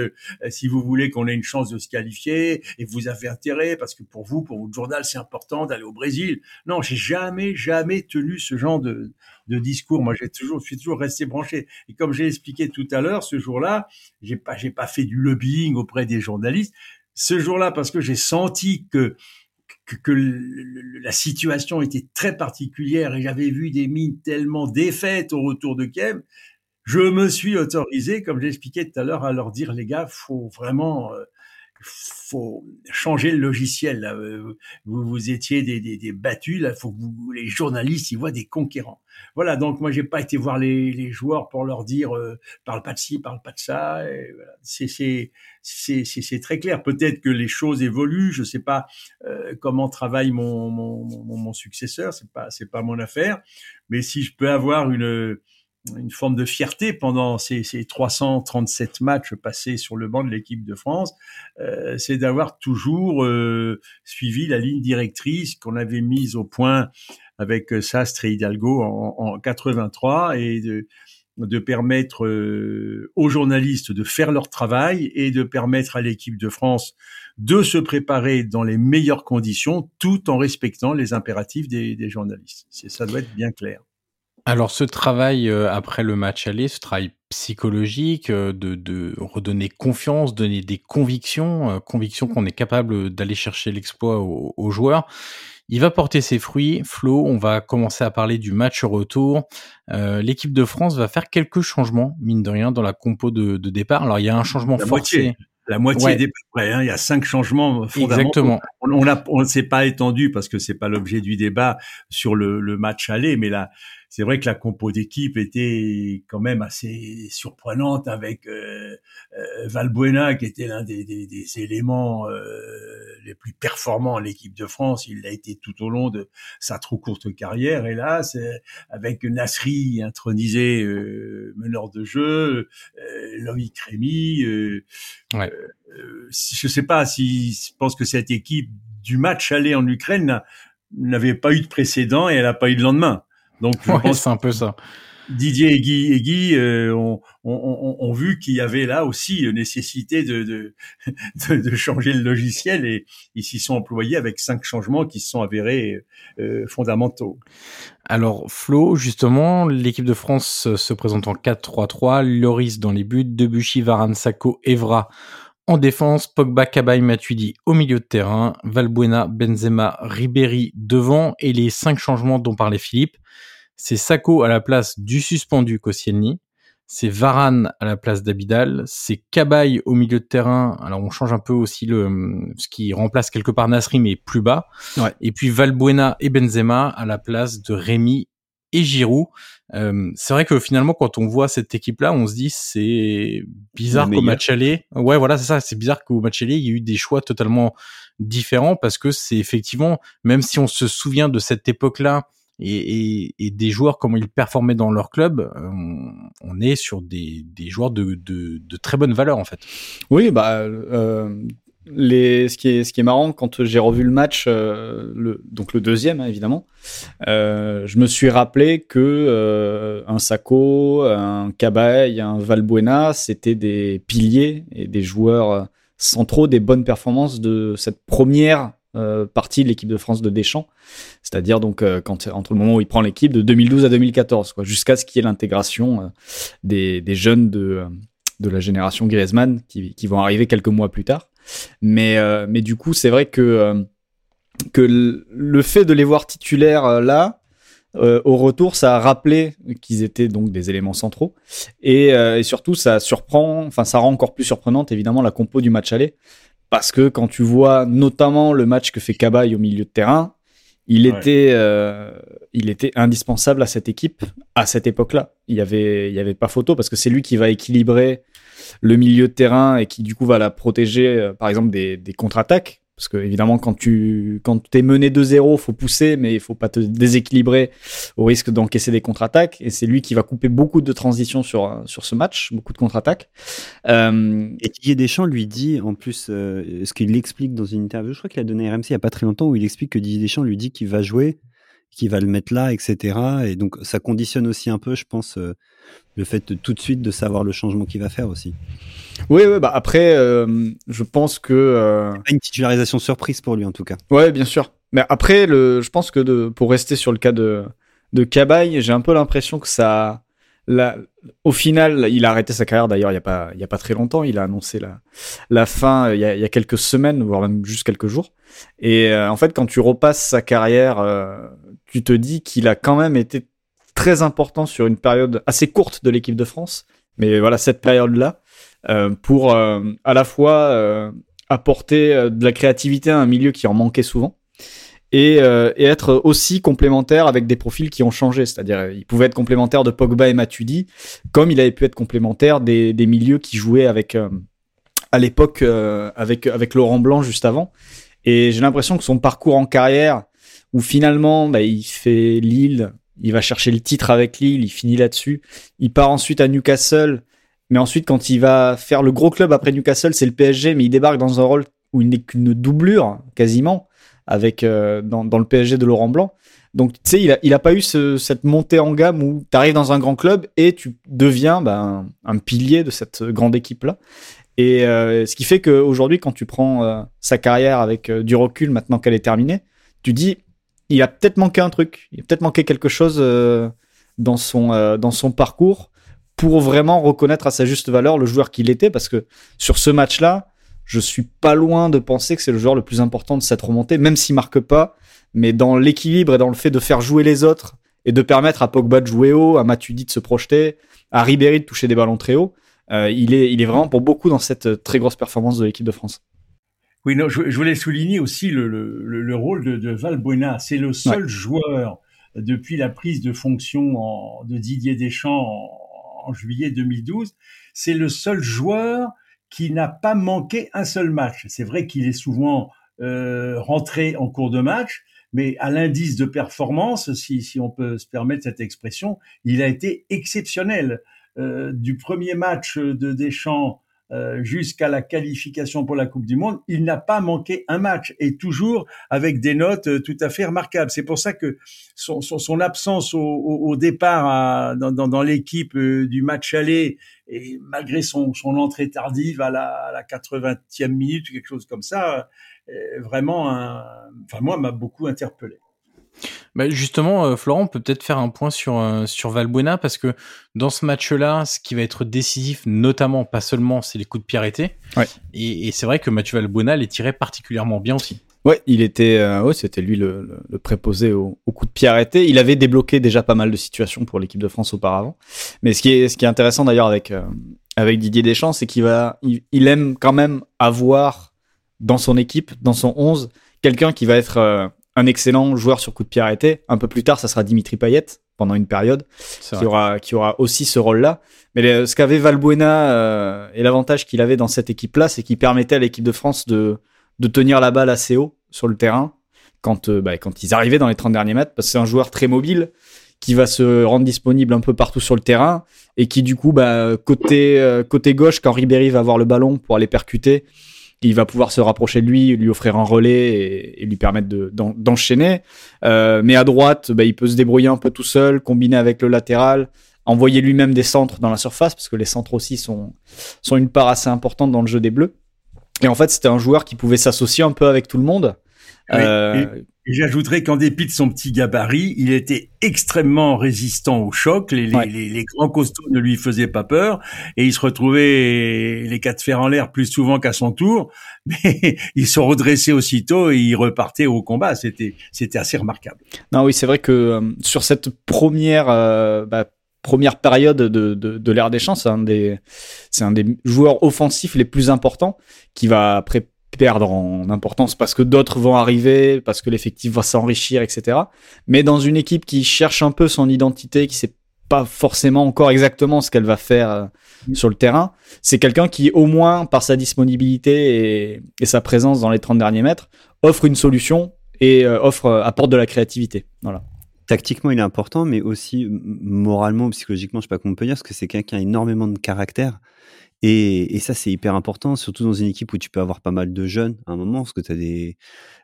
si vous voulez qu'on ait une chance de se qualifier et vous avez intérêt parce que pour vous, pour votre journal c'est important d'aller au Brésil. Non, j'ai jamais, jamais tenu ce genre de, de discours. Moi, j'ai toujours, je suis toujours resté branché. Et comme j'ai expliqué tout à l'heure, ce jour-là, j'ai pas, j'ai pas fait du lobbying auprès des journalistes. Ce jour-là, parce que j'ai senti que la situation était très particulière et j'avais vu des mines tellement défaites au retour de Kiev, je me suis autorisé, comme j'expliquais tout à l'heure, à leur dire les gars, faut vraiment euh, faut changer le logiciel. Là. Euh, vous, vous étiez des, des, des battus, là, faut que vous, les journalistes y voient des conquérants. Voilà, donc moi j'ai pas été voir les, les joueurs pour leur dire euh, parle pas de ci, parle pas de ça. Voilà. C'est c'est très clair. Peut-être que les choses évoluent. Je sais pas euh, comment travaille mon, mon, mon, mon successeur. C'est pas c'est pas mon affaire. Mais si je peux avoir une une forme de fierté pendant ces, ces 337 matchs passés sur le banc de l'équipe de France, euh, c'est d'avoir toujours euh, suivi la ligne directrice qu'on avait mise au point avec Sastre et Hidalgo en, en 83 et de, de permettre euh, aux journalistes de faire leur travail et de permettre à l'équipe de France de se préparer dans les meilleures conditions tout en respectant les impératifs des, des journalistes. Ça doit être bien clair. Alors ce travail euh, après le match aller, ce travail psychologique, euh, de, de, redonner confiance, donner des convictions, euh, convictions qu'on est capable d'aller chercher l'exploit aux, joueurs, il va porter ses fruits. Flo, on va commencer à parler du match retour. L'équipe de France va faire quelques changements, mine de rien, dans la compo de, de départ. Alors il y a un changement forcé. La moitié des près, hein, il y a cinq changements fondamentaux. Exactement. On, on ne s'est pas étendu parce que c'est pas l'objet du débat sur le, le match aller, mais là, c'est vrai que la compo d'équipe était quand même assez surprenante avec euh, euh, Valbuena qui était l'un des, des, des, éléments euh, les plus performants en l'équipe de France. Il l'a été tout au long de sa trop courte carrière. Et là, c'est avec Nasri intronisé euh, meneur de jeu, Loïc Rémy. Euh, ouais. Euh, je sais pas si je pense que cette équipe du match aller en Ukraine n'avait pas eu de précédent et elle n'a pas eu de lendemain. Donc je ouais, pense c'est un peu ça. Didier et Guy, et Guy euh, ont, ont, ont, vu qu'il y avait là aussi nécessité de, de, de, de, changer le logiciel et ils s'y sont employés avec cinq changements qui se sont avérés euh, fondamentaux. Alors Flo, justement, l'équipe de France se présente en 4-3-3, Loris dans les buts, Debuchy, Varane, Sako, Evra en défense, Pogba, Cabaye, Matuidi au milieu de terrain, Valbuena, Benzema, Ribéry devant et les cinq changements dont parlait Philippe c'est Sako à la place du suspendu Koscielny, c'est Varane à la place d'Abidal, c'est Cabaye au milieu de terrain. Alors on change un peu aussi le ce qui remplace quelque part Nasri mais plus bas. Ouais. Et puis Valbuena et Benzema à la place de Rémi et Giroud. Euh, c'est vrai que finalement quand on voit cette équipe-là, on se dit c'est bizarre qu'au match aller. Ouais voilà c'est ça, c'est bizarre qu'au match aller il y ait eu des choix totalement différents parce que c'est effectivement même si on se souvient de cette époque-là et, et, et, des joueurs comment ils performaient dans leur club, on, on est sur des, des joueurs de, de, de, très bonne valeur en fait. Oui, bah euh, les, ce qui est marrant quand j'ai revu le match, euh, le, donc le deuxième hein, évidemment, euh, je me suis rappelé que euh, un Sako, un Cabaye, un Valbuena, c'était des piliers et des joueurs centraux des bonnes performances de cette première euh, partie de l'équipe de France de Deschamps, c'est-à-dire donc euh, entre le moment où il prend l'équipe de 2012 à 2014, quoi, jusqu'à ce qu'il y ait l'intégration euh, des, jeunes de, la génération Griezmann qui, vont arriver quelques mois plus tard. Mais, mais du coup, c'est vrai que, que le fait de les voir titulaires là, au retour, ça a rappelé qu'ils étaient donc des éléments centraux. Et, et, surtout ça surprend, enfin ça rend encore plus surprenante évidemment la compo du match aller. Parce que quand tu vois notamment le match que fait Cabaye au milieu de terrain, il était, euh, il était indispensable à cette équipe à cette époque-là. Il y avait, il y avait pas photo parce que c'est lui qui va équilibrer le milieu de terrain et qui du coup va la protéger, euh, par exemple des, contre-attaques. Parce que évidemment, quand tu quand es mené 2-0, faut pousser, mais il faut pas te déséquilibrer au risque d'encaisser des contre-attaques. Et c'est lui qui va couper beaucoup de transitions sur sur ce match, beaucoup de contre-attaques. Euh... Et Didier Deschamps lui dit en plus euh, ce qu'il explique dans une interview, je crois qu'il a donné à RMC il y a pas très longtemps, où il explique que Didier Deschamps lui dit qu'il va jouer, qu'il va le mettre là, etc. Et donc ça conditionne aussi un peu, je pense, euh, le fait de, tout de suite de savoir le changement qu'il va faire aussi. Oui, oui, bah après, euh, je pense que euh... une titularisation surprise pour lui en tout cas. Ouais, bien sûr. Mais après, le, je pense que de, pour rester sur le cas de de Cabaye, j'ai un peu l'impression que ça, la, au final, il a arrêté sa carrière. D'ailleurs, il y a pas, il y a pas très longtemps, il a annoncé la la fin. Il y a, il y a quelques semaines, voire même juste quelques jours. Et euh, en fait, quand tu repasses sa carrière, euh, tu te dis qu'il a quand même été très important sur une période assez courte de l'équipe de France. Mais voilà, cette période-là, euh, pour euh, à la fois euh, apporter de la créativité à un milieu qui en manquait souvent et, être aussi complémentaire avec des profils qui ont changé. C'est-à-dire, il pouvait être complémentaire de Pogba et Matuidi, comme il avait pu être complémentaire des, des milieux qui jouaient avec, à l'époque, avec, avec Laurent Blanc juste avant. Et j'ai l'impression que son parcours en carrière, où finalement, bah, il fait Lille, il va chercher le titre avec Lille, il finit là-dessus. Il part ensuite à Newcastle, mais ensuite quand il va faire le gros club après Newcastle, c'est le PSG, mais il débarque dans un rôle où il n'est qu'une doublure quasiment avec euh, dans, le PSG de Laurent Blanc. Donc tu sais, il a, il a pas eu ce, cette montée en gamme où tu arrives dans un grand club et tu deviens ben, un, pilier de cette grande équipe là. Et euh, ce qui fait qu'aujourd'hui, quand tu prends euh, sa carrière avec du recul maintenant qu'elle est terminée, tu dis il a peut-être manqué un truc, il a peut-être manqué quelque chose euh, dans son euh, dans son parcours pour vraiment reconnaître à sa juste valeur le joueur qu'il était. Parce que sur ce match-là, je suis pas loin de penser que c'est le joueur le plus important de cette remontée même s'il marque pas, mais dans l'équilibre et dans le fait de faire jouer les autres et de permettre à Pogba de jouer haut, à Matuidi de se projeter, à Ribéry de toucher des ballons très haut, euh, il est il est vraiment pour beaucoup dans cette très grosse performance de l'équipe de France. Oui, non, je, je, voulais souligner aussi le, le, le rôle de, de Valbuena. C'est le seul ouais. joueur depuis la prise de fonction en, de Didier Deschamps en, en juillet 2012. C'est le seul joueur qui n'a pas manqué un seul match. C'est vrai qu'il est souvent euh, rentré en cours de match, mais à l'indice de performance, si, si on peut se permettre cette expression, il a été exceptionnel. du premier match de Deschamps euh, jusqu'à la qualification pour la Coupe du Monde, il n'a pas manqué un match et toujours avec des notes euh, tout à fait remarquables. C'est pour ça que son, son, son absence au, au, départ à, dans, dans, dans l'équipe euh, du match aller et malgré son, son entrée tardive à la, à la 80e minute quelque chose comme ça, vraiment, un, enfin moi m'a beaucoup interpellé. Bah justement, euh, Florent, on peut peut-être faire un point sur euh, sur Valbuena parce que dans ce match-là, ce qui va être décisif, notamment pas seulement, c'est les coups de pied arrêtés. Ouais. Et, et c'est vrai que Mathieu Valbuena les tirait particulièrement bien aussi. Ouais, il était, euh, ouais, c'était lui le, le, préposé au, au coup de pied arrêté. Il avait débloqué déjà pas mal de situations pour l'équipe de France auparavant. Mais ce qui est, ce qui est intéressant d'ailleurs avec avec Didier Deschamps, c'est qu'il va, il, il, aime quand même avoir dans son équipe, dans son 11, quelqu'un qui va être un excellent joueur sur coup de pied arrêté. Un peu plus tard, ça sera Dimitri Payet pendant une période qui aura, qui aura aussi ce rôle-là. Mais ce qu'avait Valbuena euh, et l'avantage qu'il avait dans cette équipe-là, c'est qu'il permettait à l'équipe de France de, de tenir la balle assez haut sur le terrain quand, euh, bah, quand ils arrivaient dans les 30 derniers mètres, parce que c'est un joueur très mobile qui va se rendre disponible un peu partout sur le terrain et qui du coup bah, côté euh, côté gauche quand Ribéry va avoir le ballon pour aller percuter il va pouvoir se rapprocher de lui, lui offrir un relais et, lui permettre d'enchaîner. euh, mais à droite, bah, il peut se débrouiller un peu tout seul, combiner avec le latéral, envoyer lui-même des centres dans la surface, parce que les centres aussi sont, sont une part assez importante dans le jeu des Bleus. Et en fait, c'était un joueur qui pouvait s'associer un peu avec tout le monde. Euh, J'ajouterais qu'en dépit de son petit gabarit, il était extrêmement résistant au choc. Les, les, les, grands costauds ne lui faisaient pas peur et il se retrouvait les quatre fers en l'air plus souvent qu'à son tour. Mais il se redressait aussitôt et il repartait au combat. C'était c'était assez remarquable. Non, oui, c'est vrai que euh, sur cette première euh, bah, première période de, de, de l'ère des champs, c'est un des c'est un des joueurs offensifs les plus importants qui va après perdre en importance parce que d'autres vont arriver, parce que l'effectif va s'enrichir, etc. Mais dans une équipe qui cherche un peu son identité, qui sait pas forcément encore exactement ce qu'elle va faire euh, mm. sur le terrain, c'est quelqu'un qui, au moins par sa disponibilité et, et, sa présence dans les 30 derniers mètres, offre une solution et euh, offre euh, apporte de la créativité. Voilà. Tactiquement, il est important, mais aussi moralement, psychologiquement, je sais pas comment on peut dire, parce que c'est quelqu'un qui a énormément de caractère et, et ça, c'est hyper important, surtout dans une équipe où tu peux avoir pas mal de jeunes à un moment, parce que tu as des...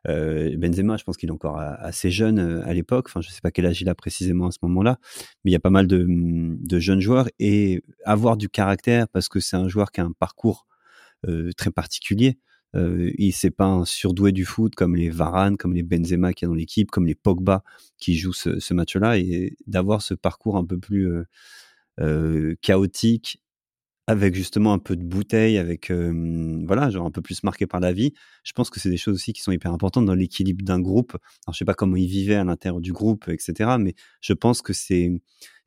Euh, Benzema, je pense qu'il est encore assez jeune euh, à l'époque, enfin je sais pas quel âge il a précisément à ce moment-là, mais il y a pas mal de, de jeunes joueurs, et avoir du caractère, parce que c'est un joueur qui a un parcours euh, très particulier, euh, il c'est pas un surdoué du foot comme les Varane, comme les Benzema qui a dans l'équipe, comme les Pogba qui jouent ce, ce match-là, et d'avoir ce parcours un peu plus euh, euh chaotique avec justement un peu de bouteille, avec voilà, genre un peu plus marqué par la vie. Je pense que c'est des choses aussi qui sont hyper importantes dans l'équilibre d'un groupe. Alors je sais pas comment ils vivaient à l'intérieur du groupe, etc. Mais je pense que c'est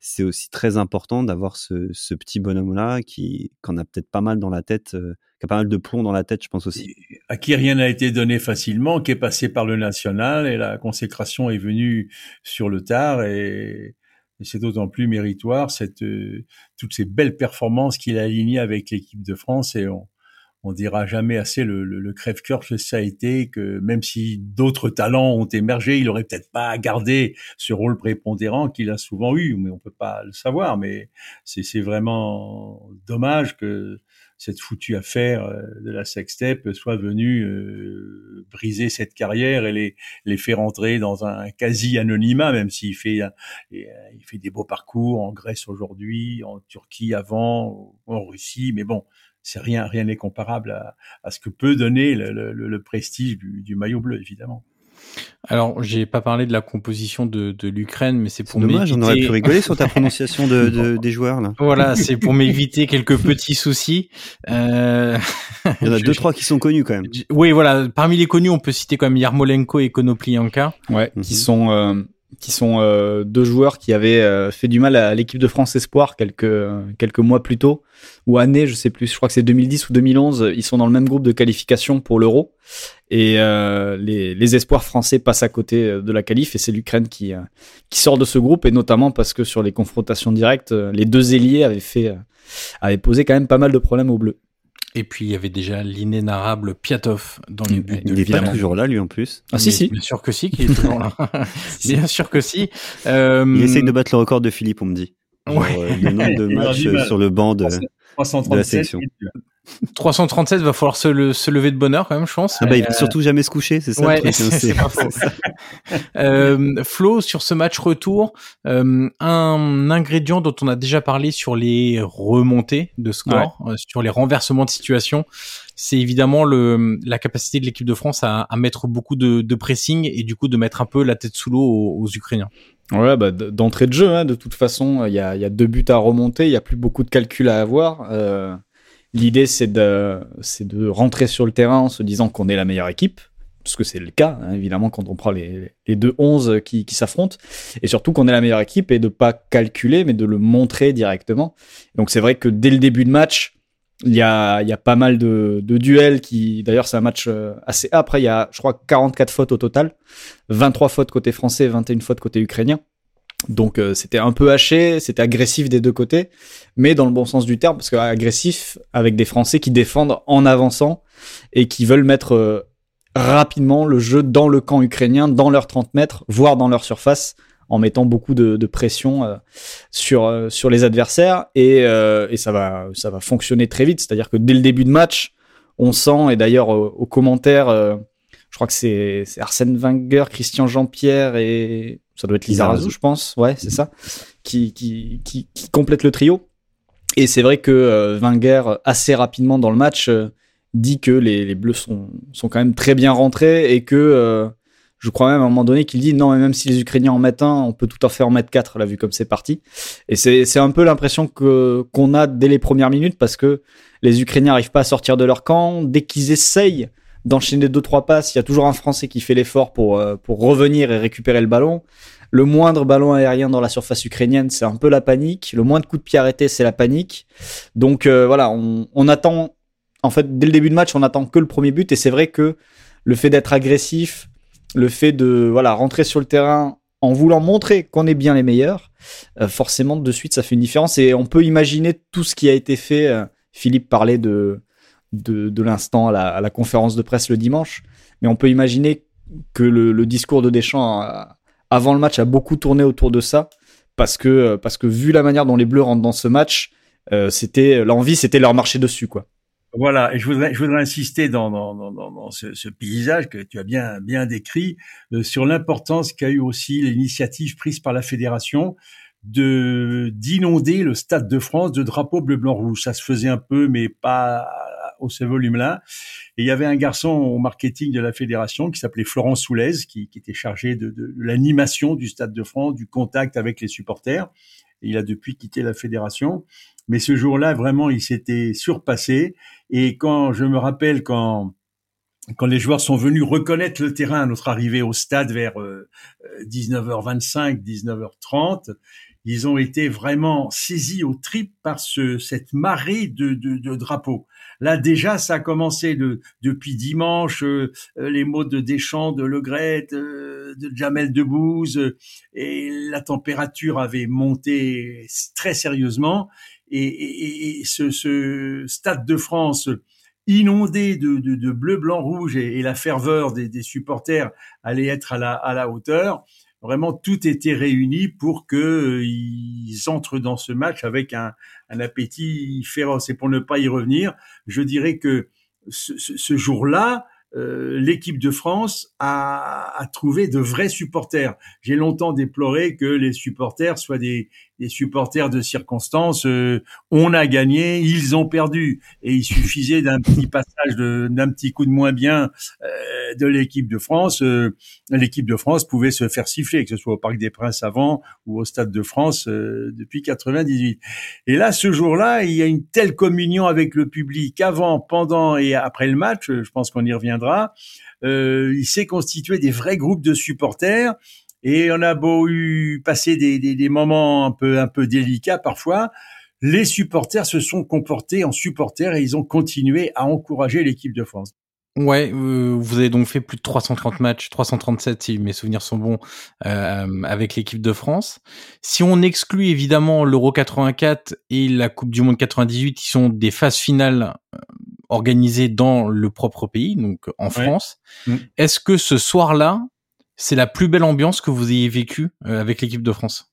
c'est aussi très important d'avoir ce, ce, petit bonhomme là qui qu'on a peut-être pas mal dans la tête, euh, qui a pas mal de plomb dans la tête, je pense aussi. À qui rien n'a été donné facilement, qui est passé par le national et la consécration est venue sur le tard et et c'est d'autant plus méritoire cette, euh, toutes ces belles performances qu'il a alignées avec l'équipe de France et on, on dira jamais assez le, le, le crève-cœur que ça a été que même si d'autres talents ont émergé, il aurait peut-être pas gardé ce rôle prépondérant qu'il a souvent eu, mais on peut pas le savoir. Mais c'est vraiment dommage que cette foutue affaire euh, de la sextape soit venue euh, briser cette carrière et les, les faire entrer dans un quasi anonymat, même s'il fait euh, il fait des beaux parcours en Grèce aujourd'hui, en Turquie avant, en Russie, mais bon, c'est rien rien n'est comparable à, à, ce que peut donner le, le, le prestige du, du maillot bleu, évidemment. Alors, j'ai pas parlé de la composition de, de l'Ukraine, mais c'est pour dommage, on aurait pu rigoler sur ta prononciation de, de, des joueurs là. Voilà, c'est pour m'éviter quelques petits soucis. Euh... Il y en a deux trois qui sont connus quand même. Oui, voilà. Parmi les connus, on peut citer quand même Yarmolenko et Konoplyanka. Ouais, qui mhm. sont euh, qui sont euh, deux joueurs qui avaient euh, fait du mal à l'équipe de France Espoir quelques quelques mois plus tôt ou années, je sais plus. Je crois que c'est 2010 ou 2011. Ils sont dans le même groupe de qualification pour l'Euro et euh, les, les, espoirs français passent à côté de la qualif et c'est l'Ukraine qui qui sort de ce groupe et notamment parce que sur les confrontations directes, les deux ailiers avaient fait avaient posé quand même pas mal de problèmes aux Bleus. Et puis il y avait déjà l'inénarrable Piatov dans les buts. Il est pas toujours là, lui en plus. Ah si si. Bien sûr que si, qu'il est toujours là. bien sûr que si. Euh... Il essaye de battre le record de Philippe, on me dit. le nombre de matchs sur le banc de, de la sélection. 337 va falloir se, lever de bonheur quand même, je pense. Ah bah, il va surtout jamais se coucher, c'est ça. Ouais, c'est euh, Flo, sur ce match retour, euh, un ingrédient dont on a déjà parlé sur les remontées de score, euh, sur les renversements de situation, c'est évidemment le, la capacité de l'équipe de France à, à mettre beaucoup de, de, pressing et du coup de mettre un peu la tête sous l'eau aux, Ukrainiens. Ouais, bah, d'entrée de jeu, hein, de toute façon, il y a, y a, deux buts à remonter, il y a plus beaucoup de calculs à avoir. Euh, L'idée, c'est de, de rentrer sur le terrain en se disant qu'on est la meilleure équipe, parce que c'est le cas, hein, évidemment, quand on prend les, les deux 11 qui, qui s'affrontent, et surtout qu'on est la meilleure équipe et de pas calculer, mais de le montrer directement. Donc c'est vrai que dès le début de match, il y a, y a pas mal de, de duels qui, d'ailleurs, c'est un match euh, assez après. Il y a, je crois, 44 fautes au total, 23 fautes côté français, 21 fautes côté ukrainien. Donc euh, c'était un peu haché, c'était agressif des deux côtés, mais dans le bon sens du terme, parce que agressif avec des Français qui défendent en avançant et qui veulent mettre euh, rapidement le jeu dans le camp ukrainien, dans leurs 30 mètres, voire dans leur surface, en mettant beaucoup de, de pression euh, sur sur les adversaires et, et ça va ça va fonctionner très vite. C'est-à-dire que dès le début de match, on sent et d'ailleurs aux commentaires, je crois que c'est Arsène Wenger, Christian Jean-Pierre et ça doit être Lizarazu, je pense, ouais, c'est ça, qui, qui, qui, qui, complète le trio. Et c'est vrai que euh, Wenger, assez rapidement dans le match, euh, dit que les, les, Bleus sont, sont quand même très bien rentrés et que euh, je crois même à un moment donné qu'il dit non, mais même si les Ukrainiens en mettent un, on peut tout à fait en mettre quatre, là, vu comme c'est parti. Et c'est, c'est un peu l'impression que, qu'on a dès les premières minutes parce que les Ukrainiens n'arrivent pas à sortir de leur camp. Dès qu'ils essayent d'enchaîner deux trois passes, il y a toujours un Français qui fait l'effort pour euh, pour revenir et récupérer le ballon. Le moindre ballon aérien dans la surface ukrainienne, c'est un peu la panique. Le moindre coup de pied arrêté, c'est la panique. Donc euh, voilà, on, attend. En fait, dès le début de match, on attend que le premier but. Et c'est vrai que le fait d'être agressif, le fait de voilà rentrer sur le terrain en voulant montrer qu'on est bien les meilleurs, euh, forcément de suite ça fait une différence. Et on peut imaginer tout ce qui a été fait. Philippe parlait de de, l'instant à la, conférence de presse le dimanche. Mais on peut imaginer que le, discours de Deschamps avant le match a beaucoup tourné autour de ça parce que parce que vu la manière dont les Bleus rentrent dans ce match, euh, c'était l'envie, c'était leur marcher dessus quoi. Voilà, et je voudrais, insister dans, dans, dans, ce, paysage que tu as bien, bien décrit euh, sur l'importance qu'a eu aussi l'initiative prise par la fédération de d'inonder le Stade de France de drapeaux bleu blanc rouge. Ça se faisait un peu, mais pas au ce volume-là. Et il y avait un garçon au marketing de la fédération qui s'appelait Florent Soulez, qui, était chargé de, l'animation du Stade de France, du contact avec les supporters. il a depuis quitté la fédération. Mais ce jour-là, vraiment, il s'était surpassé. Et quand je me rappelle quand quand les joueurs sont venus reconnaître le terrain à notre arrivée au stade vers 19h25, euh, 19h30, ils ont été vraiment saisis au trip par ce, cette marée de, de, drapeaux. Là déjà, ça a commencé de, depuis dimanche, euh, les mots de Deschamps, de Le euh, de Jamel Debbouze, et la température avait monté très sérieusement. Et, et, et ce, ce, Stade de France inondé de, de, de bleu, blanc, rouge et, la ferveur des, des, supporters allait être à la, à la hauteur vraiment tout était réuni pour que euh, ils entrent dans ce match avec un, un, appétit féroce. Et pour ne pas y revenir, je dirais que ce, ce jour-là, euh, l'équipe de France a, a, trouvé de vrais supporters. J'ai longtemps déploré que les supporters soient des, des supporters de circonstances. Euh, on a gagné, ils ont perdu, et il suffisait d'un petit passage, d'un petit coup de moins bien euh, de l'équipe de France. l'équipe de France pouvait se faire siffler, que ce soit au Parc des Princes avant ou au Stade de France depuis 98. Et là, ce jour-là, il y a une telle communion avec le public avant, pendant et après le match. Je pense qu'on y revient euh, il s'est constitué des vrais groupes de supporters et on a beau eu passer des, des, moments un peu un peu délicats parfois. Les supporters se sont comportés en supporters et ils ont continué à encourager l'équipe de France. Ouais, euh, vous avez donc fait plus de 330 matchs, 337 si mes souvenirs sont bons, euh, avec l'équipe de France. Si on exclut évidemment l'Euro 84 et la Coupe du Monde 98, qui sont des phases finales organisé dans le propre pays, donc en France. Mm. Est-ce que ce soir-là, c'est la plus belle ambiance que vous ayez vécue euh, avec l'équipe de France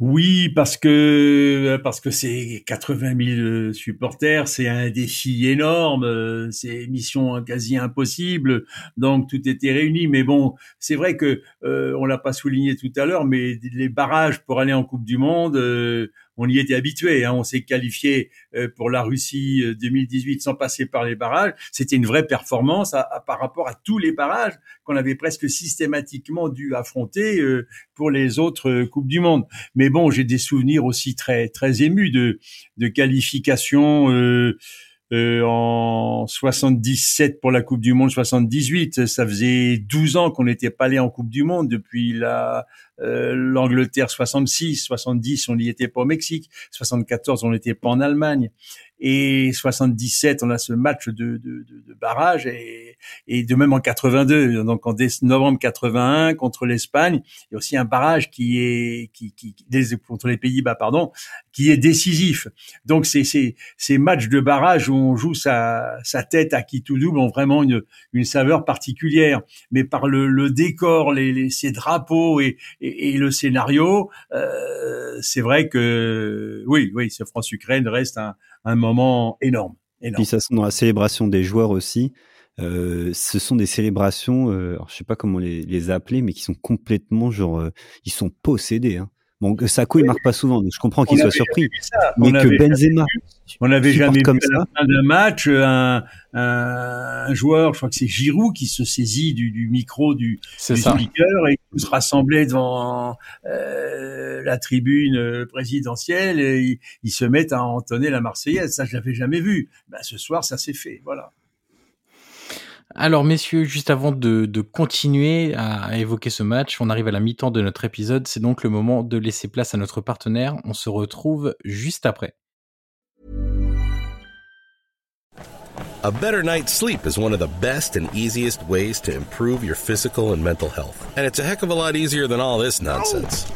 Oui, parce que parce que c'est 80 000 supporters, c'est un défi énorme, c'est mission quasi impossible, donc tout était réuni. Mais bon, c'est vrai que euh, on l'a pas souligné tout à l'heure, mais les barrages pour aller en Coupe du Monde, euh, on y était habitué. Hein. On s'est qualifié euh, pour la Russie 2018 euh, sans passer par les barrages. C'était une vraie performance par rapport à tous les barrages qu'on avait presque systématiquement dû affronter euh, pour les autres coupes du monde. Mais bon, j'ai des souvenirs aussi très très émus de de qualification. Euh, en 77 pour la Coupe du Monde, 78. Ça faisait 12 ans qu'on n'était pas allé en Coupe du Monde depuis la euh, l'Angleterre 66, 70 on n'y était pas au Mexique, 74 on n'était pas en Allemagne et 77 on a ce match de, de, de, barrage et, et, de même en 82 donc en novembre 81 contre l'Espagne. Il y a aussi un barrage qui est qui, qui contre les Pays-Bas pardon qui est décisif. Donc c'est ces ces matchs de barrage où on joue sa sa tête à qui tout double ont vraiment une une saveur particulière. Mais par le, le décor les, les ces drapeaux et, et, le scénario euh, c'est vrai que oui oui ce France-Ukraine reste un un moment énorme. énorme. Puis ça, dans la célébration des joueurs aussi, euh, ce sont des célébrations, euh, alors je sais pas comment les, les appeler, mais qui sont complètement genre, euh, ils sont possédés. Hein. Bon, Sako il marque pas souvent, donc je comprends qu'il soit surpris, mais que Benzema, on n'avait jamais vu comme à la fin d'un match un, un, joueur, je crois que c'est Giroud, qui se saisit du, du micro du, du speaker et tous rassembler devant euh, la tribune présidentielle et ils, se mettent à entonner la Marseillaise. Ça, je l'avais jamais vu. Ben, ce soir, ça s'est fait. Voilà. Alors messieurs, juste avant de, de, continuer à évoquer ce match, on arrive à la mi-temps de notre épisode, c'est donc le moment de laisser place à notre partenaire, on se retrouve juste après. A better night's sleep is one of the best and easiest ways to improve your physical and mental health. And it's a heck of a lot easier than all this nonsense.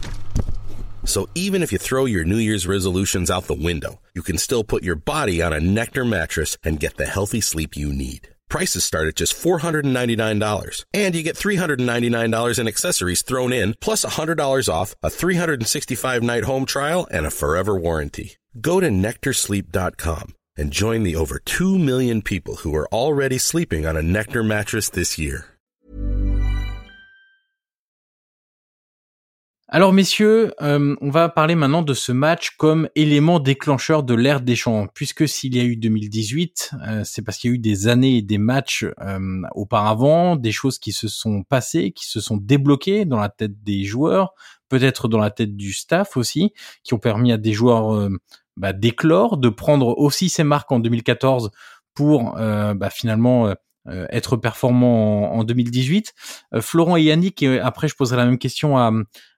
So even if you throw your New Year's resolutions out the window, you can still put your body on a Nectar mattress and get the healthy sleep you need. Prices start at just $499. And you get $399 in accessories thrown in, plus $100 off, a 365 night home trial, and a forever warranty. Go to NectarSleep.com and join the over 2 million people who are already sleeping on a Nectar mattress this year. Alors messieurs, euh, on va parler maintenant de ce match comme élément déclencheur de l'ère des champs, puisque s'il y a eu 2018, euh, c'est parce qu'il y a eu des années et des matchs euh, auparavant, des choses qui se sont passées, qui se sont débloquées dans la tête des joueurs, peut-être dans la tête du staff aussi, qui ont permis à des joueurs bah, d'éclore, de prendre aussi ses marques en 2014 pour bah, finalement être performant en, 2018. Florent et Yannick, et après je poserai la même question à,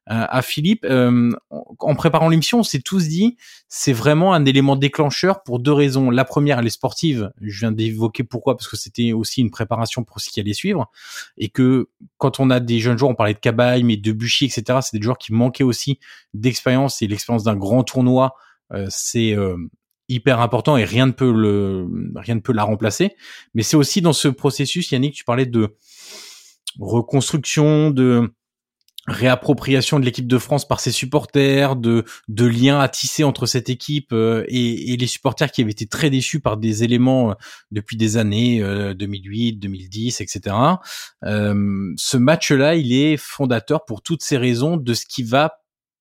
à Philippe. en préparant l'émission, on s'est tous dit, c'est vraiment un élément déclencheur pour deux raisons. La première, elle est sportive. Je viens d'évoquer pourquoi, parce que c'était aussi une préparation pour ce qui allait suivre. Et que quand on a des jeunes joueurs, on parlait de Cabaye, mais de Buchy, etc., c'est des joueurs qui manquaient aussi d'expérience et l'expérience d'un grand tournoi euh, c'est euh, hyper important et rien ne peut le rien ne peut la remplacer. Mais c'est aussi dans ce processus, Yannick, tu parlais de reconstruction, de réappropriation de l'équipe de France par ses supporters, de, de liens à tisser entre cette équipe euh, et, les supporters qui avaient été très déçus par des éléments depuis des années, 2008, 2010, etc. ce match-là, il est fondateur pour toutes ces raisons de ce qui va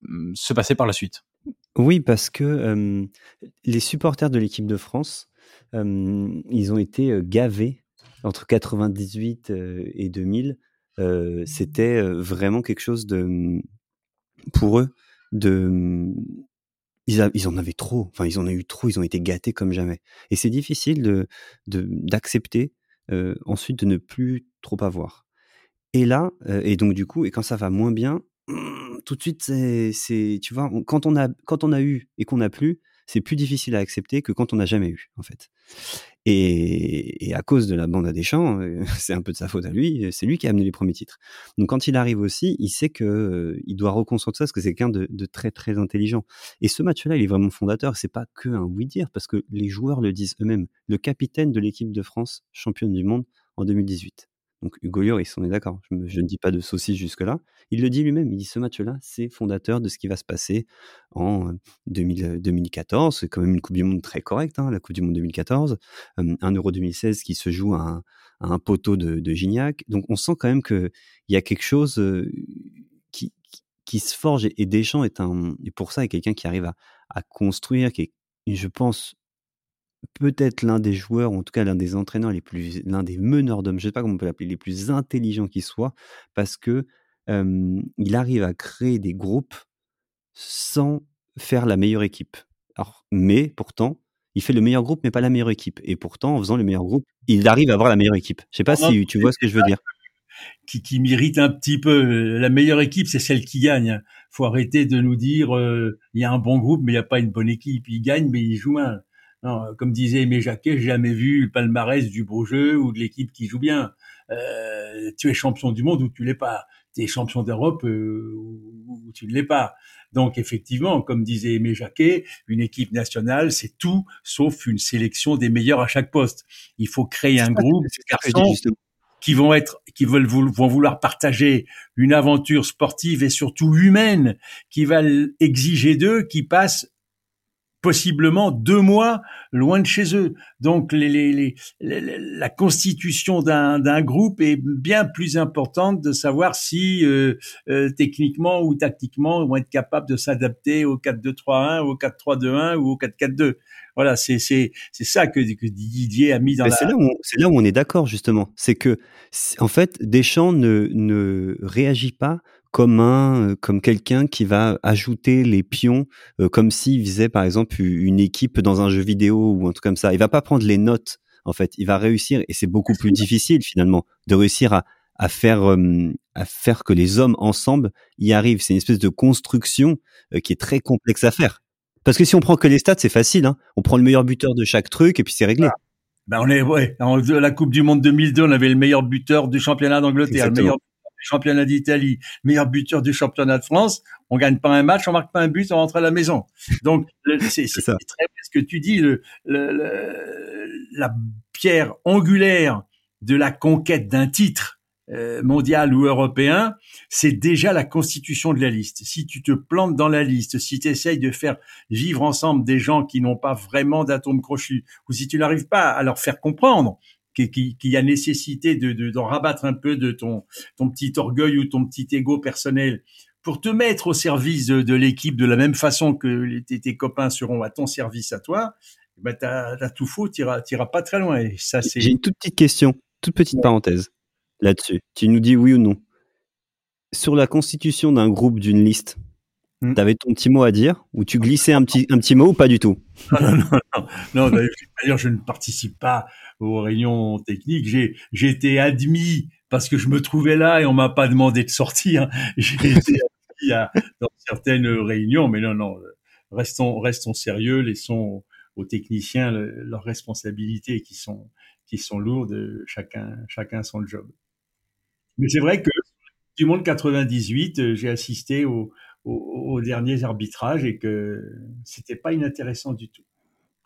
hum, se passer par la suite. Oui, parce que les supporters de l'équipe de France, ils ont été gavés entre 98 et 2000. C'était vraiment quelque chose de, mmh, pour eux, de, mmh, ils, ils, en avaient trop. Enfin, ils en ont eu trop. Ils ont été gâtés comme jamais. Et c'est difficile de d'accepter ensuite de ne plus trop avoir. Et là, et donc du coup, et quand ça va moins bien, tout de suite, c'est, tu vois, quand on a, quand on a eu et qu'on n'a plus, c'est plus difficile à accepter que quand on n'a jamais eu, en fait. Et, à cause de la bande à Deschamps, euh, c'est un peu de sa faute à lui, c'est lui qui a amené les premiers titres. Donc quand il arrive aussi, il sait que euh, il doit reconstruire ça parce que c'est quelqu'un de, de, très très intelligent. Et ce match-là, il est vraiment fondateur. C'est pas que un oui dire parce que les joueurs le disent eux-mêmes. Le capitaine de l'équipe de France, championne du monde en 2018. Donc Hugo Lloris, on est d'accord. Je, ne dis pas de saucisse jusque-là. Il le dit lui-même. Il dit ce match-là, c'est fondateur de ce qui va se passer en euh, 2000, euh, 2014. C'est quand même une Coupe du Monde très correcte, hein, la Coupe du Monde 2014. Euh, un Euro 2016 qui se joue à un, poteau de, Gignac. Donc on sent quand même qu'il y a quelque chose euh, qui, se forge. Et, et Deschamps est un, et pour ça, est quelqu'un qui arrive à, à construire, qui est, je pense, peut-être l'un des joueurs, ou en tout cas l'un des entraîneurs les plus, l'un des meneurs d'hommes, je sais pas comment on peut l'appeler, les plus intelligents qui soient, parce que euh, il arrive à créer des groupes sans faire la meilleure équipe. Alors, mais pourtant, il fait le meilleur groupe, mais pas la meilleure équipe. Et pourtant, en faisant le meilleur groupe, il arrive à avoir la meilleure équipe. Je sais pas si tu vois ce que je veux dire. qui, qui m'irrite un petit peu. La meilleure équipe, c'est celle qui gagne. faut arrêter de nous dire euh, il y a un bon groupe, mais il n'y a pas une bonne équipe. Ils gagnent, mais ils jouent mal. Non, comme disait Aimé Jacquet, jamais vu le palmarès du beau jeu ou de l'équipe qui joue bien. Euh, tu es champion du monde ou tu l'es pas. Tu es champion d'Europe euh, ou, tu ne l'es pas. Donc effectivement, comme disait Aimé Jacquet, une équipe nationale, c'est tout sauf une sélection des meilleurs à chaque poste. Il faut créer un groupe de qui vont être, qui veulent vont vouloir partager une aventure sportive et surtout humaine, qui va exiger d'eux, qui passent possiblement deux mois loin de chez eux. Donc les, les, les- les- la constitution d'un groupe est bien plus importante de savoir si euh, euh, techniquement ou tactiquement ils vont être capables de s'adapter au 4-2-3-1 ou au 4-3-2-1 ou au 4-4-2. Voilà, c'est ça que, que Didier a mis dans Mais la c'est là où on, c'est là où on est d'accord justement. C'est que en fait, Deschamps ne, ne réagit pas comme un, euh, comme quelqu'un qui va ajouter les pions, euh, comme s'il faisait par exemple une équipe dans un jeu vidéo ou un truc comme ça. Il va pas prendre les notes. En fait, il va réussir et c'est beaucoup plus difficile finalement de réussir à, à faire euh, à faire que les hommes ensemble y arrivent. C'est une espèce de construction euh, qui est très complexe à faire. Parce que si on prend que les stats, c'est facile. Hein. On prend le meilleur buteur de chaque truc et puis c'est réglé. Ben on est ouais, en la Coupe du Monde 2002, on avait le meilleur buteur du championnat d'Angleterre, le meilleur championnat d'Italie, le meilleur buteur du championnat de France. On gagne pas un match, on marque pas un but, on rentre à la maison. Donc c'est très bien ce que tu dis. Le, le- le- la pierre angulaire de la conquête d'un titre euh, mondial ou européen, c'est déjà la constitution de la liste. Si tu te plantes dans la liste, si tu essayes de faire vivre ensemble des gens qui n'ont pas vraiment d'atomes crochus, ou si tu n'arrives pas à leur faire comprendre qu'il y a nécessité de de- d'en rabattre un peu de ton ton petit orgueil ou ton petit ego personnel pour te mettre au service de, de l'équipe de la même façon que tes, tes copains seront à ton service à toi, bah t'as as tout faux, t'iras t'iras pas très loin. Et ça c'est J'ai une toute petite question, toute petite parenthèse là-dessus. Tu nous dis oui ou non. Sur la constitution d'un groupe, d'une liste, Hmm. t'avais ton petit mot à dire ou tu glissais un petit, un petit mot ou pas du tout? Non, non, non, non. Non, d'ailleurs, je ne participe pas aux réunions techniques. J'ai, j'ai été admis parce que je me trouvais là et on m'a pas demandé de sortir. J'ai été admis à, dans certaines réunions, mais non, non. Restons, restons sérieux, laissons aux techniciens le- leurs responsabilités qui sont, qui sont lourdes. Chacun, chacun son job. Mais c'est vrai que du monde 98, euh, j'ai assisté aux derniers arbitrages et que c'était pas inintéressant du tout.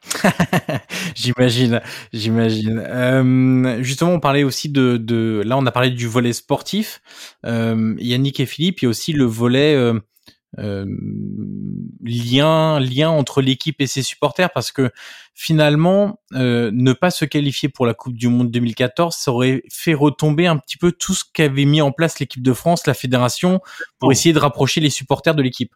j'imagine, j'imagine. Euh, justement, on parlait aussi de, de, là, on a parlé du volet sportif. Euh, Yannick et Philippe, il y a aussi le volet euh, lien, lien entre l'équipe et ses supporters, parce que finalement, euh, ne pas se qualifier pour la Coupe du Monde 2014, ça aurait fait retomber un petit peu tout ce qu'avait mis en place l'équipe de France, la fédération, pour essayer de rapprocher les supporters de l'équipe.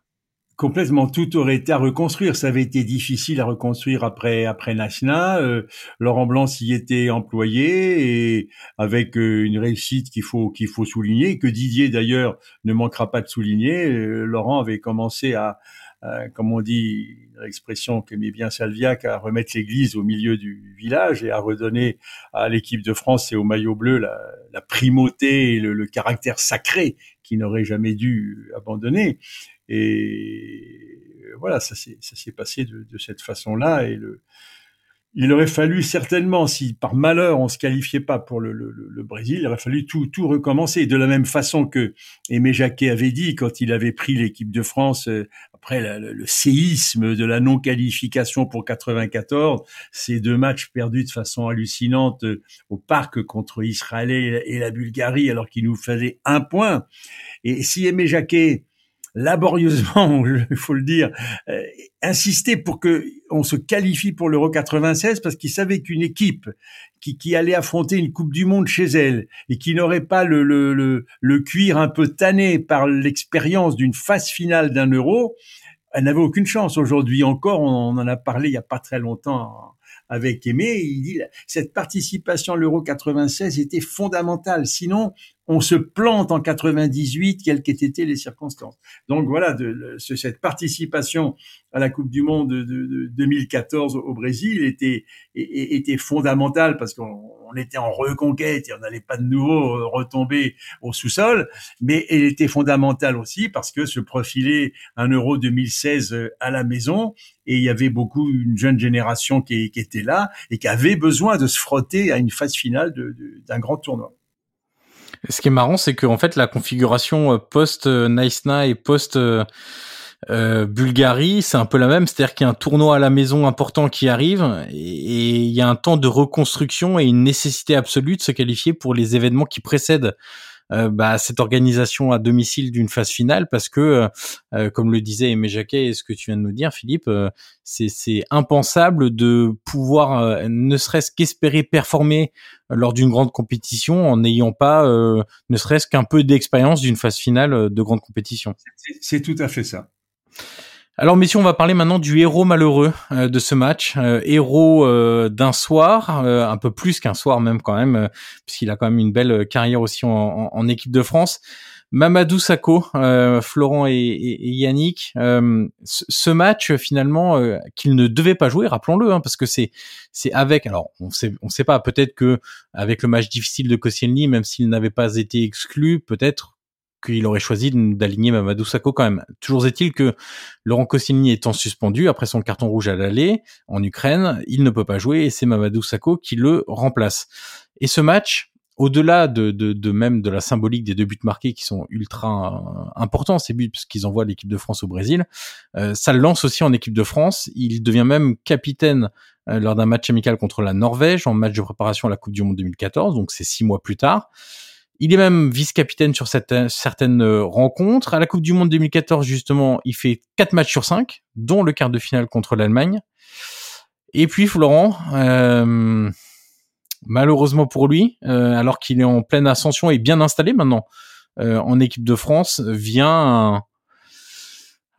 Complètement tout aurait été à reconstruire. Ça avait été difficile à reconstruire après après Nasna. Euh, Laurent Blanc s'y était employé et avec euh, une réussite qu'il faut qu'il faut souligner, que Didier d'ailleurs ne manquera pas de souligner. Euh, Laurent avait commencé à, comme on dit l'expression qu'aimait bien Salviac, à remettre l'église au milieu du village et à redonner à l'équipe de France et au maillot bleu la, la primauté et le, le caractère sacré qui n'aurait jamais dû abandonner. Et voilà, ça s'est passé de, de cette façon-là et le il aurait fallu certainement, si par malheur on se qualifiait pas pour le, le, le Brésil, il aurait fallu tout, tout recommencer. De la même façon que Aimé Jacquet avait dit quand il avait pris l'équipe de France euh, après le, séisme de la non-qualification pour 94, ces deux matchs perdus de façon hallucinante euh, au parc contre Israël et la Bulgarie alors qu'il nous fallait un point. Et si Aimé Jacquet laborieusement, il faut le dire, euh, insister pour que on se qualifie pour l'Euro 96 parce qu'il savait qu'une équipe qui, qui, allait affronter une Coupe du Monde chez elle et qui n'aurait pas le, le, le, le, cuir un peu tanné par l'expérience d'une phase finale d'un Euro, elle n'avait aucune chance. Aujourd'hui encore, on en a parlé il y a pas très longtemps avec Aimé, il dit cette participation à l'Euro 96 était fondamentale. Sinon, on se plante en 98, quelles qu'aient été les circonstances. Donc voilà, de, cette participation à la Coupe du Monde de, 2014 au Brésil était, était fondamentale parce qu'on était en reconquête et on n'allait pas de nouveau retomber au sous-sol, mais elle était fondamentale aussi parce que se profilait un Euro 2016 euh, à la maison et il y avait beaucoup une jeune génération qui, qui était là et qui avait besoin de se frotter à une phase finale d'un grand tournoi. Ce qui est marrant, c'est que fait la configuration euh, post euh, Naïsna et post euh, c'est un peu la même, c'est-à-dire qu'il y a un tournoi à la maison important qui arrive et, il y a un temps de reconstruction et une nécessité absolue de se qualifier pour les événements qui précèdent euh, bah, cette organisation à domicile d'une phase finale parce que, euh, euh, comme le disait Aimé Jacquet et ce que tu viens de nous dire, Philippe, c'est impensable de pouvoir ne serait-ce qu'espérer performer lors d'une grande compétition en n'ayant pas ne serait-ce qu'un peu d'expérience d'une phase finale de grande compétition. C'est tout à fait ça. Alors messieurs, on va parler maintenant du héros malheureux euh, de ce match, euh, héros euh, d'un soir, un peu plus qu'un soir même quand même, puisqu'il a quand même une belle carrière aussi en, équipe de France. Mamadou Sakho, Florent et, Yannick, ce match finalement qu'il ne devait pas jouer, rappelons-le, hein, parce que c'est c'est avec. Alors on sait on sait pas, peut-être que avec le match difficile de Koscielny, même s'il n'avait pas été exclu, peut-être qu'il aurait choisi d'aligner Mamadou Sakho quand même. Toujours est-il que Laurent Koscielny étant suspendu après son carton rouge à l'aller en Ukraine, il ne peut pas jouer et c'est Mamadou Sakho qui le remplace. Et ce match, au-delà de, de, même de la symbolique des deux buts marqués qui sont ultra euh, importants, ces buts puisqu'ils envoient l'équipe de France au Brésil, euh, ça le lance aussi en équipe de France. Il devient même capitaine euh, lors d'un match amical contre la Norvège en match de préparation à la Coupe du Monde 2014, donc c'est six mois plus tard. Il est même vice-capitaine sur cette, certaines euh, rencontres. À la Coupe du Monde 2014, justement, il fait 4 matchs sur 5, dont le quart de finale contre l'Allemagne. Et puis Florent, euh, malheureusement pour lui, euh, alors qu'il est en pleine ascension et bien installé maintenant en équipe de France, vient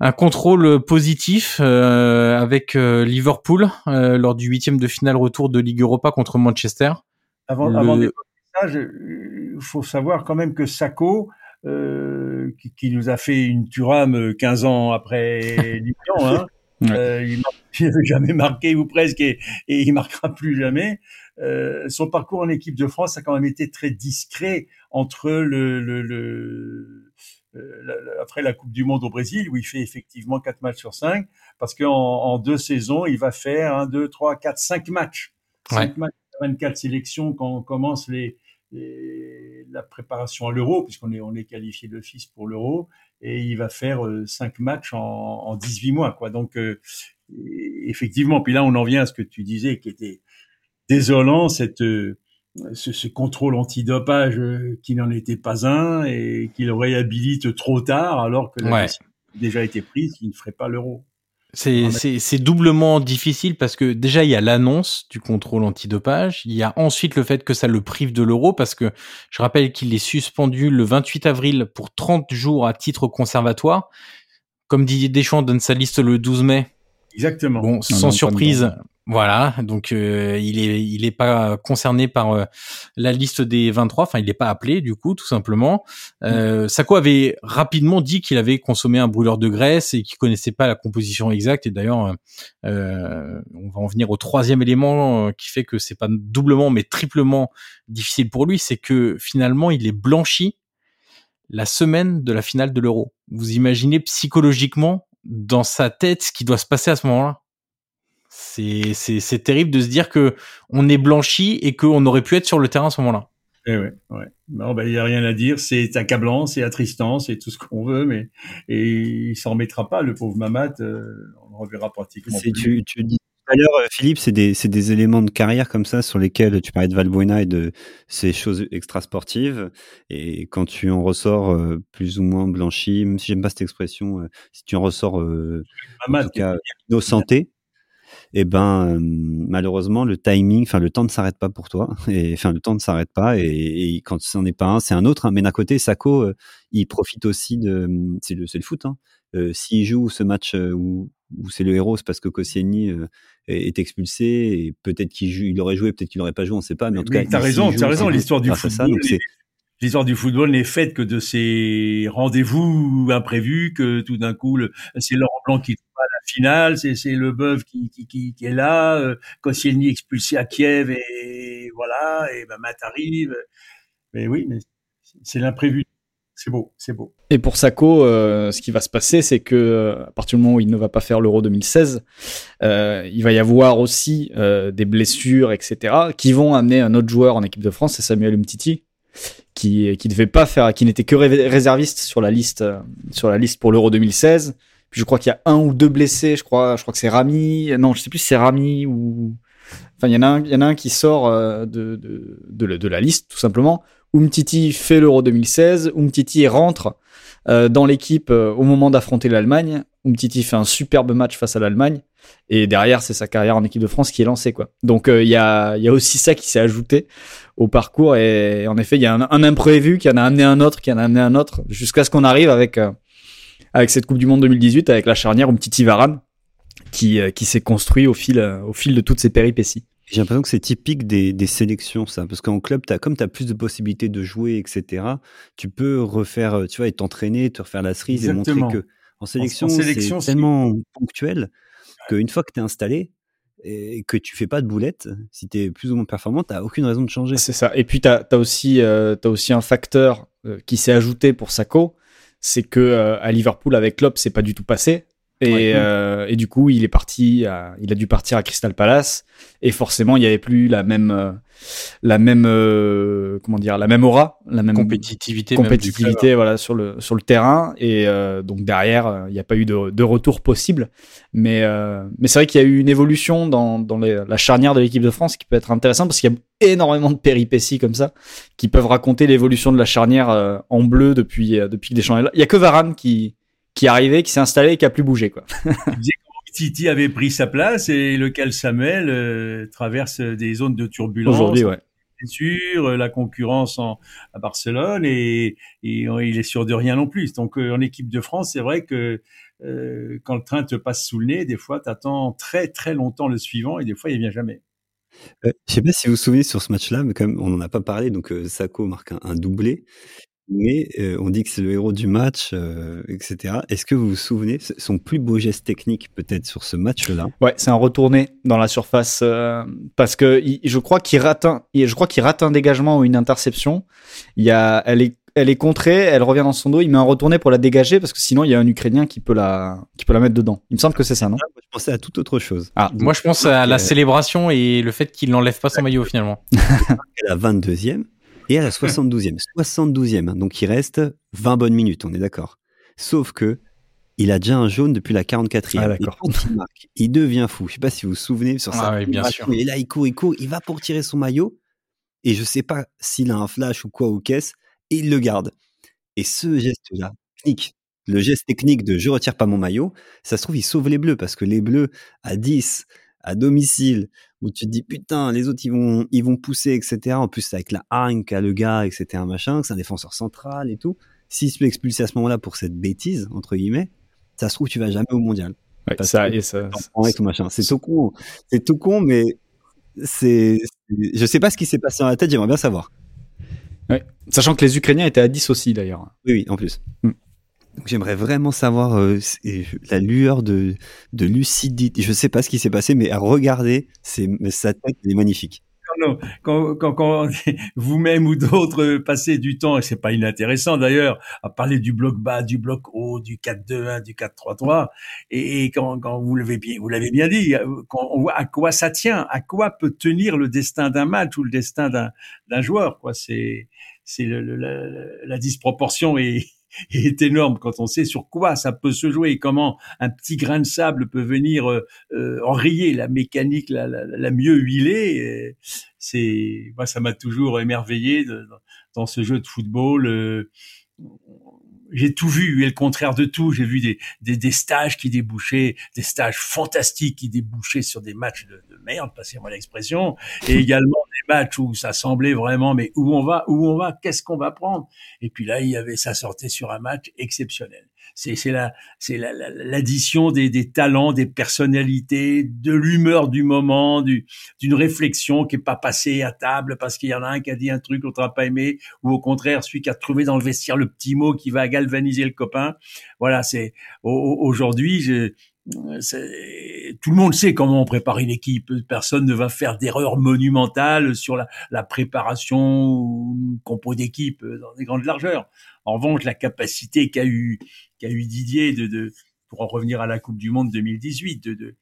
un, contrôle positif avec Liverpool lors du huitième de finale retour de Ligue Europa contre Manchester. Avant, avant il faut savoir quand même que Sacco, euh, qui, nous a fait une Turam 15 ans après Lyon, hein, euh, il n'a jamais marqué ou presque et, et il marquera plus jamais. Euh, son parcours en équipe de France a quand même été très discret entre le, le, le euh, après la Coupe du Monde au Brésil, où il fait effectivement 4 matchs sur 5, parce qu'en en deux saisons, il va faire 1, 2, 3, 4, 5 matchs. 5 matchs, 24 sélections quand on commence les, la préparation à l'euro, puisqu'on est, on est qualifié d'office pour l'euro, et il va faire euh, cinq matchs en, en 18 mois. Quoi. Donc, euh, effectivement, puis là, on en vient à ce que tu disais, qui était désolant, cette, euh, ce, ce, contrôle antidopage qui n'en était pas un, et qui le réhabilite trop tard, alors que la décision a déjà été prise, qu'il ne ferait pas l'euro. C'est doublement difficile parce que déjà il y a l'annonce du contrôle antidopage, il y a ensuite le fait que ça le prive de l'euro parce que je rappelle qu'il est suspendu le 28 avril pour 30 jours à titre conservatoire. Comme Didier Deschamps donne sa liste le 12 mai. Exactement. Bon, sans surprise, voilà, donc euh, il est il est pas concerné par euh, la liste des 23, enfin il n'est pas appelé du coup tout simplement. Euh, mm. Sako avait rapidement dit qu'il avait consommé un brûleur de graisse et qu'il connaissait pas la composition exacte et d'ailleurs euh, on va en venir au troisième élément qui fait que c'est pas doublement mais triplement difficile pour lui, c'est que finalement il est blanchi la semaine de la finale de l'Euro. Vous imaginez psychologiquement dans sa tête ce qui doit se passer à ce moment-là? C'est c'est c'est terrible de se dire que on est blanchi et qu'on aurait pu être sur le terrain à ce moment-là. Eh ouais, ouais. Non, ben, il y a rien à dire. C'est accablant, c'est attristant, c'est tout ce qu'on veut, mais et il s'en remettra pas, le pauvre Mamat. euh, on le reverra pratiquement plus. tu, tu dis tout à l'heure, euh, Philippe, c'est des, c'est des éléments de carrière comme ça sur lesquels tu parlais de Valbuena et de ces choses extrasportives. Et quand tu en ressors euh, plus ou moins blanchi, même si j'aime pas cette expression, euh, si tu en ressors euh, en Mamat, tout cas innocenté, eh ben malheureusement le timing, enfin le temps ne s'arrête pas pour toi. Et enfin le temps ne s'arrête pas. Et, et quand c'en est pas un, c'est un autre. hein. Mais d'un côté, Sako, euh, il profite aussi de, c'est le, c'est le foot. Hein. Euh, S'il joue ce match euh, où, où c'est le héros, c'est parce que Koscielny euh, est, est expulsé et peut-être qu'il il aurait joué, peut-être qu'il n'aurait pas joué, on sait pas. Mais en tout Mais cas, t'as raison, t'as raison, l'histoire du ça. football, Donc c'est L'histoire du football n'est faite que de ces rendez-vous imprévus, que tout d'un coup, c'est Laurent Blanc qui trouve à la finale, c'est, le bœuf qui, qui, qui, est là, euh, Koscielny expulsé à Kiev, et voilà, et ben Matt arrive. Mais oui, mais c'est l'imprévu. C'est beau, c'est beau. Et pour Sako, euh, ce qui va se passer, c'est que euh, à partir du moment où il ne va pas faire l'Euro 2016, euh, il va y avoir aussi euh, des blessures, etc., qui vont amener un autre joueur en équipe de France, c'est Samuel Umtiti, qui qui devait pas faire, qui n'était que ré- réserviste sur la liste euh, sur la liste pour l'Euro 2016. Puis je crois qu'il y a un ou deux blessés, je crois, je crois que c'est Rami, non, je sais plus si c'est Rami ou, enfin il y en a un, il y en a un qui sort euh, de de de, la- liste tout simplement. Umtiti fait l'Euro 2016, Umtiti rentre euh, dans l'équipe au moment d'affronter l'Allemagne. Umtiti fait un superbe match face à l'Allemagne. Et derrière, c'est sa carrière en équipe de France qui est lancée. Quoi. Donc euh, il y, a, il y a aussi ça qui s'est ajouté au parcours. Et en effet, il y a un, un imprévu qui en a amené un autre, qui en a amené un autre, jusqu'à ce qu'on arrive avec, euh, avec cette Coupe du Monde 2018, avec la charnière Umtiti Varane, qui, euh, qui s'est construit au fil, euh, au fil de toutes ces péripéties. J'ai l'impression que c'est typique des, des sélections, ça. Parce qu'en club, as, comme tu as plus de possibilités de jouer, etc., tu peux refaire, tu vois, et t'entraîner, te refaire la cerise Exactement. et montrer que en sélection, en sélection, c'est c'est- tellement ponctuel qu'une fois que tu es installé et que tu fais pas de boulettes, si tu es plus ou moins performant, tu aucune raison de changer. C'est ça. Et puis, tu as, aussi, euh, aussi un facteur euh, qui s'est ajouté pour Sako, c'est que euh, à Liverpool, avec Klopp, c'est pas du tout passé. Et, Ouais. euh, et du coup, il est parti, à- il a dû partir à Crystal Palace. Et forcément, il n'y avait plus la même, euh, la même, euh, comment dire, la même aura, la même Compétitivité. même compétitivité voilà sur le sur le terrain et euh, donc derrière euh, il n'y a pas eu de, de retour possible mais euh, mais c'est vrai qu'il y a eu une évolution dans dans les- la charnière de l'équipe de France qui peut être intéressante parce qu'il y a énormément de péripéties comme ça qui peuvent raconter l'évolution de la charnière euh, en bleu depuis euh, depuis que Deschamps est là il y a que Varane qui qui est arrivé qui s'est installé et qui a plus bougé quoi Titi avait pris sa place et lequel Samuel euh, traverse des zones de turbulence. aujourd'hui ouais bien sûr, euh, la concurrence en, à Barcelone et, et euh, il est sûr de rien non plus. Donc euh, en équipe de France, c'est vrai que euh, quand le train te passe sous le nez, des fois, tu attends très très longtemps le suivant et des fois, il vient jamais. Euh, je sais pas si vous vous souvenez sur ce match-là, mais comme on n'en a pas parlé, donc euh, Sako marque un, un doublé, mais euh, on dit que c'est le héros du match, euh, etc. Est-ce que vous vous souvenez son plus beau geste technique peut-être sur ce match-là? Ouais, c'est un retourné dans la surface euh, parce que il- je crois qu'il rate un, je crois qu'il rate un dégagement ou une interception. Il y a, elle est, elle est contrée, elle revient dans son dos, il met un retourné pour la dégager parce que sinon il y a un Ukrainien qui peut la, qui peut la mettre dedans. Il me semble que c'est ça, non? Ah, moi, Je pensais à toute autre chose. Ah, Moi, je pense à la Euh, célébration et le fait qu'il n'enlève pas son maillot finalement. à la 22e et à la 72e. 72e, hein, donc il reste 20 bonnes minutes, on est d'accord. Sauf que il a déjà un jaune depuis la 44e. Ah, d'accord. Et quand il marque, il devient fou. Je sais pas si vous vous souvenez sur Ah sa oui, bien sûr. Est là, il court, il court, il va pour tirer son maillot. Et je sais pas s'il a un flash ou quoi ou qu'est-ce, et il le garde. Et ce geste-là, technique, le geste technique de je retire pas mon maillot, ça se trouve, il sauve les bleus parce que les bleus à 10, à domicile, où tu te dis putain, les autres ils vont, ils vont pousser, etc. En plus, avec la hargne qu'a le gars, etc. Machin, que c'est un défenseur central et tout. S'il se fait expulser à ce moment-là pour cette bêtise, entre guillemets, ça se trouve, tu vas jamais au mondial. Ouais, ça, et ça, tout machin. C'est tout con. C'est tout con, mais c'est, c'est- je sais pas ce qui s'est passé dans la tête, j'aimerais bien savoir. ouais. Sachant que les Ukrainiens étaient à 10 aussi d'ailleurs. Oui, oui, en plus. Mm. J'aimerais vraiment savoir euh, la lueur de, de lucidité. Je sais pas ce qui s'est passé, mais à regarder, c'est, sa tête est magnifique. non, quand, quand, quand vous-même ou d'autres passez du temps, et c'est pas inintéressant d'ailleurs, à parler du bloc bas, du bloc haut, du 4-2-1, du 4-3-3, et, et, quand, quand vous l'avez bien, vous l'avez bien dit, quand on voit à quoi ça tient, à quoi peut tenir le destin d'un match ou le destin d'un, joueur, quoi. C'est, c'est la, la disproportion est, est énorme quand on sait sur quoi ça peut se jouer et comment un petit grain de sable peut venir euh, euh enrayer la mécanique la, la, la mieux huilée. C'est moi ça m'a toujours émerveillé dans ce jeu de football. Euh, j'ai tout vu et le contraire de tout. J'ai vu des, des, des, stages qui débouchaient, des stages fantastiques qui débouchaient sur des matchs de, de merde, passez-moi l'expression, et également des matchs où ça semblait vraiment, mais où on va, où on va, qu'est-ce qu'on va prendre? Et puis là, il y avait, ça sortait sur un match exceptionnel c'est la c'est l'addition des, des, talents, des personnalités, de l'humeur du moment, du, d'une réflexion qui est pas passée à table parce qu'il y en a un qui a dit un truc l'autre n'a pas aimé, ou au contraire celui qui a trouvé dans le vestiaire le petit mot qui va galvaniser le copain. Voilà, c'est aujourd'hui tout le monde sait comment on prépare une équipe. Personne ne va faire d'erreur monumentale sur la, la préparation ou compo d'équipe dans des grandes largeurs. En revanche, la capacité qu'a eu, qu'a eu Didier de, de, pour en revenir à la Coupe du Monde 2018, de, de,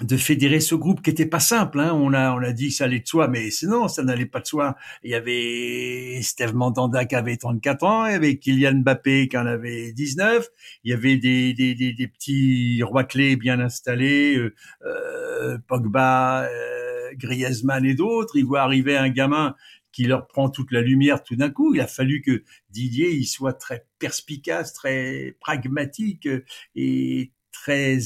de fédérer ce groupe qui était pas simple. Hein. On a on a dit que ça allait de soi, mais non, ça n'allait pas de soi. Il y avait Steve Mandanda qui avait 34 ans, il y avait Kylian Mbappé qui en avait 19, il y avait des des, des, des petits rois clés bien installés, euh, euh Pogba, euh, Griezmann et d'autres. Il voit arriver un gamin qui leur prend toute la lumière tout d'un coup. Il a fallu que Didier il soit très perspicace, très pragmatique et très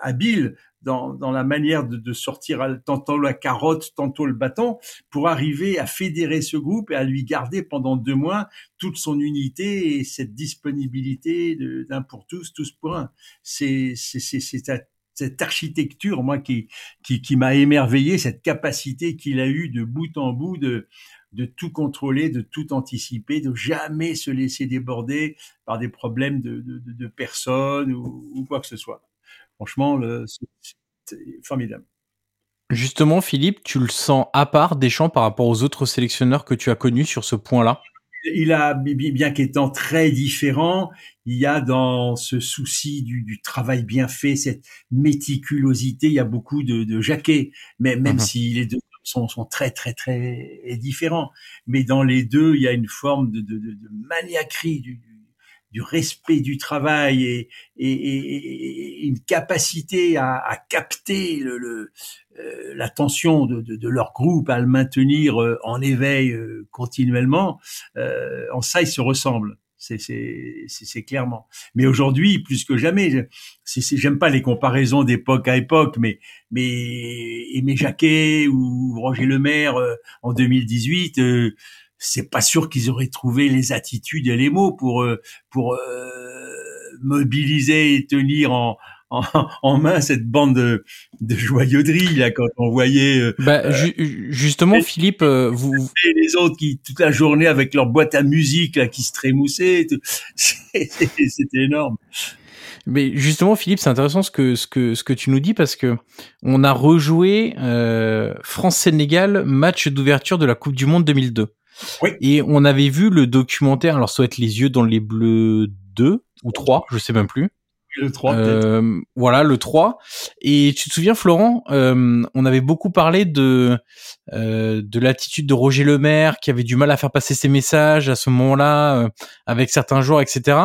habile dans, la manière de, sortir tantôt la carotte, tantôt le bâton, pour arriver à fédérer ce groupe et à lui garder pendant deux mois toute son unité et cette disponibilité d'un pour tous, tous pour un. C'est cette architecture, moi, qui, qui, qui m'a émerveillé, cette capacité qu'il a eue de bout en bout de, de tout contrôler, de tout anticiper, de jamais se laisser déborder par des problèmes de, de, de personnes ou, ou, quoi que ce soit. Franchement, c'est formidable. Justement, Philippe, tu le sens à part des champs par rapport aux autres sélectionneurs que tu as connus sur ce point-là? Il a, bien qu'étant très différent, il y a dans ce souci du, du, travail bien fait, cette méticulosité, il y a beaucoup de, de jaquets, mais même mmh. si les deux sont, sont, très très très différents. Mais dans les deux, il y a une forme de, de, de maniaquerie du, du, respect du travail et, et, et une capacité à, à capter le, le euh, l'attention de, de, de, leur groupe, à le maintenir euh, en éveil euh, continuellement. en ça, ils se ressemblent c'est clairement. Mais aujourd'hui, plus que jamais, j'aime pas les comparaisons d'époque à époque, mais mais Aimé Jacquet ou Roger Lemaire euh, en 2018, euh, c'est pas sûr qu'ils auraient trouvé les attitudes et les mots pour euh, pour euh, mobiliser et tenir en, en, en, main cette bande de, de joyauderie là quand on voyait euh, bah, euh, justement Philippe euh, vous les autres qui toute la journée avec leur boîte à musique là qui se trémoussaient c'était énorme mais justement, Philippe, c'est intéressant ce que ce que ce que tu nous dis parce que on a rejoué euh, France-Sénégal match d'ouverture de la Coupe du Monde 2002. Oui. Et on avait vu le documentaire. Alors, ça doit être les yeux dans les bleus 2 ou 3, je sais même plus. Le 3, euh, voilà, le 3. Et tu te souviens, Florent, euh, on avait beaucoup parlé de euh, de l'attitude de Roger Lemaire, qui avait du mal à faire passer ses messages à ce moment-là, euh, avec certains joueurs, etc.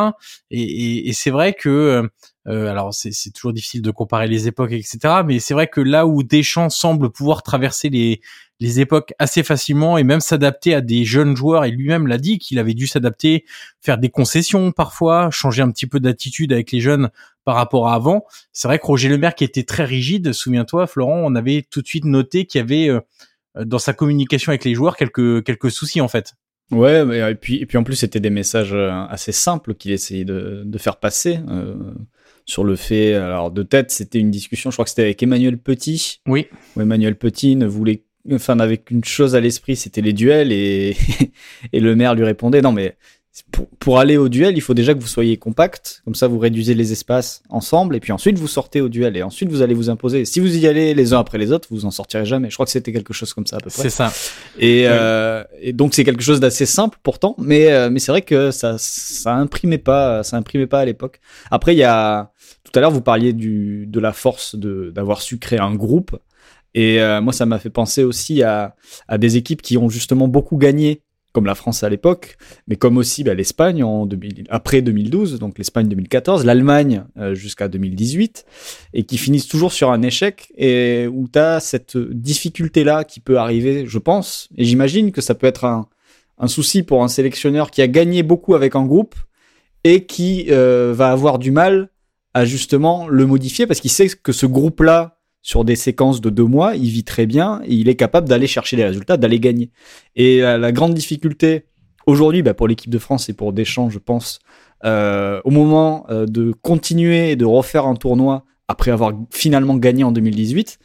Et, et, et c'est vrai que, euh, alors c'est toujours difficile de comparer les époques, etc. Mais c'est vrai que là où Deschamps semble pouvoir traverser les les époques assez facilement et même s'adapter à des jeunes joueurs. Et lui-même l'a dit qu'il avait dû s'adapter, faire des concessions parfois, changer un petit peu d'attitude avec les jeunes par rapport à avant. C'est vrai que Roger Lemaire qui était très rigide, souviens-toi Florent, on avait tout de suite noté qu'il y avait euh, dans sa communication avec les joueurs quelques quelques soucis en fait. Ouais, et puis et puis en plus c'était des messages euh, assez simples qu'il essayait de, de faire passer. Euh, sur le fait, alors de tête, c'était une discussion, je crois que c'était avec Emmanuel Petit. Oui. Où Emmanuel Petit ne voulait enfin avec une chose à l'esprit, c'était les duels et et le maire lui répondait non mais pour, pour, aller au duel, il faut déjà que vous soyez compact, comme ça vous réduisez les espaces ensemble, et puis ensuite vous sortez au duel, et ensuite vous allez vous imposer. Si vous y allez les uns après les autres, vous en sortirez jamais. Je crois que c'était quelque chose comme ça à peu près. C'est ça. Et, euh, et donc c'est quelque chose d'assez simple pourtant, mais euh, mais c'est vrai que ça ça imprimait pas, ça imprimait pas à l'époque. Après il y a tout à l'heure vous parliez du de la force de d'avoir su créer un groupe. Et euh, moi, ça m'a fait penser aussi à, à des équipes qui ont justement beaucoup gagné comme la France à l'époque, mais comme aussi bah, l'Espagne en 2000, après 2012, donc l'Espagne 2014, l'Allemagne euh, jusqu'à 2018, et qui finissent toujours sur un échec, et où tu as cette difficulté-là qui peut arriver, je pense, et j'imagine que ça peut être un, un, souci pour un sélectionneur qui a gagné beaucoup avec un groupe, et qui euh, va avoir du mal à justement le modifier, parce qu'il sait que ce groupe-là sur des séquences de deux mois, il vit très bien et il est capable d'aller chercher les résultats, d'aller gagner. Et la, la grande difficulté aujourd'hui, bah pour l'équipe de France et pour Deschamps, je pense, euh, au moment euh, de continuer et de refaire un tournoi après avoir finalement gagné en 2018,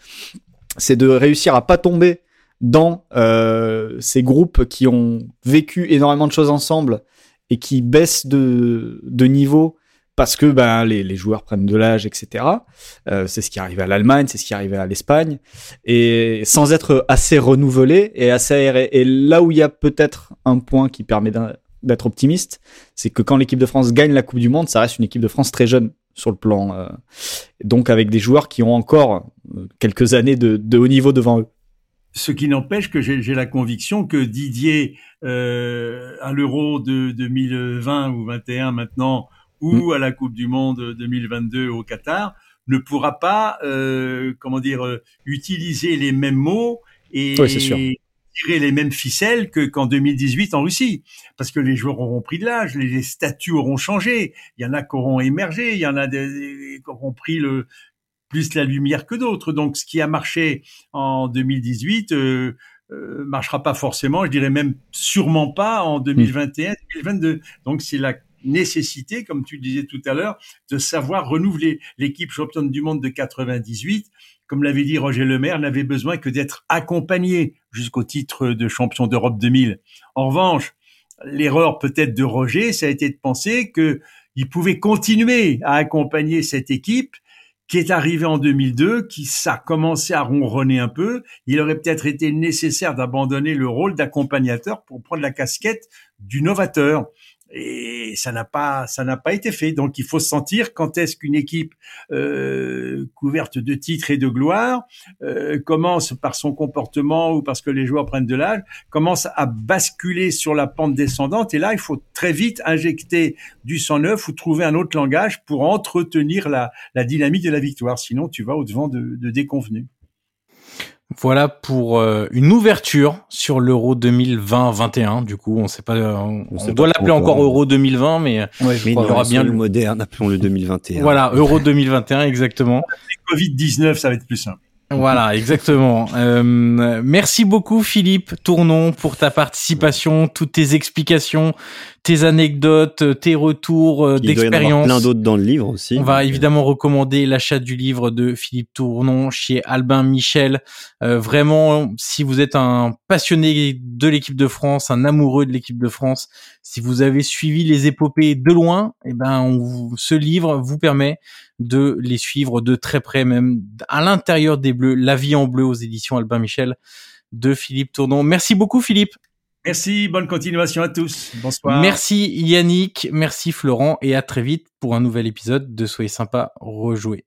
c'est de réussir à pas tomber dans euh, ces groupes qui ont vécu énormément de choses ensemble et qui baissent de, de niveau parce que ben les, les joueurs prennent de l'âge, etc. Euh, c'est ce qui arrivait à l'Allemagne, c'est ce qui arrivait à l'Espagne, et sans être assez renouvelé et assez aéré. Et là où il y a peut-être un point qui permet d'être optimiste, c'est que quand l'équipe de France gagne la Coupe du Monde, ça reste une équipe de France très jeune sur le plan, euh, donc avec des joueurs qui ont encore euh, quelques années de, de haut niveau devant eux. Ce qui n'empêche que j'ai la conviction que Didier, euh, à l'Euro de 2020 ou 21 maintenant, ou mm. à la Coupe du Monde 2022 au Qatar ne pourra pas, euh, comment dire, euh, utiliser les mêmes mots et tirer les mêmes ficelles que qu'en 2018 en Russie, parce que les joueurs auront pris de l'âge, les, statuts auront changé, il y en a qui auront émergé, il y en a des, qui auront pris le plus la lumière que d'autres. Donc, ce qui a marché en 2018 euh, euh, marchera pas forcément, je dirais même sûrement pas en 2021, 2022. Donc, c'est la nécessité, comme tu disais tout à l'heure, de savoir renouveler l'équipe championne du monde de 98. Comme l'avait dit Roger Lemaire, n'avait besoin que d'être accompagné jusqu'au titre de champion d'Europe 2000. En revanche, l'erreur peut-être de Roger, ça a été de penser que il pouvait continuer à accompagner cette équipe qui est arrivée en 2002, qui ça commencé à ronronner un peu. Il aurait peut-être été nécessaire d'abandonner le rôle d'accompagnateur pour prendre la casquette du novateur et ça n'a pas ça n'a pas été fait. Donc il faut se sentir quand est-ce qu'une équipe euh, couverte de titres et de gloire euh, commence par son comportement ou parce que les joueurs prennent de l'âge commence à basculer sur la pente descendante et là il faut très vite injecter du sang neuf ou trouver un autre langage pour entretenir la, la dynamique de la victoire. Sinon tu vas au devant de, de déconvenus. Voilà pour euh, une ouverture sur l'Euro 2020-21. Du coup, on sait pas, on, on doit l'appeler encore Euro 2020, mais, ouais, mais il y aura bien le moderne, appelons le 2021. Voilà, Euro 2021 exactement. Covid 19, ça va être plus simple. Voilà, exactement. Euh, merci beaucoup Philippe Tournon pour ta participation, toutes tes explications, tes anecdotes, tes retours euh, d'expérience. Plein d'autres dans le livre aussi. On va évidemment recommander l'achat du livre de Philippe Tournon chez Albin Michel. Euh, vraiment, si vous êtes un passionné de l'équipe de France, un amoureux de l'équipe de France, si vous avez suivi les épopées de loin, eh ben, on ce livre vous permet de les suivre de très près, même à l'intérieur des Bleus, La vie en bleu aux éditions Albin Michel de Philippe Tournon. Merci beaucoup Philippe. Merci, bonne continuation à tous. Bonsoir. Merci Yannick, merci Florent et à très vite pour un nouvel épisode de Soyez sympa, rejouer.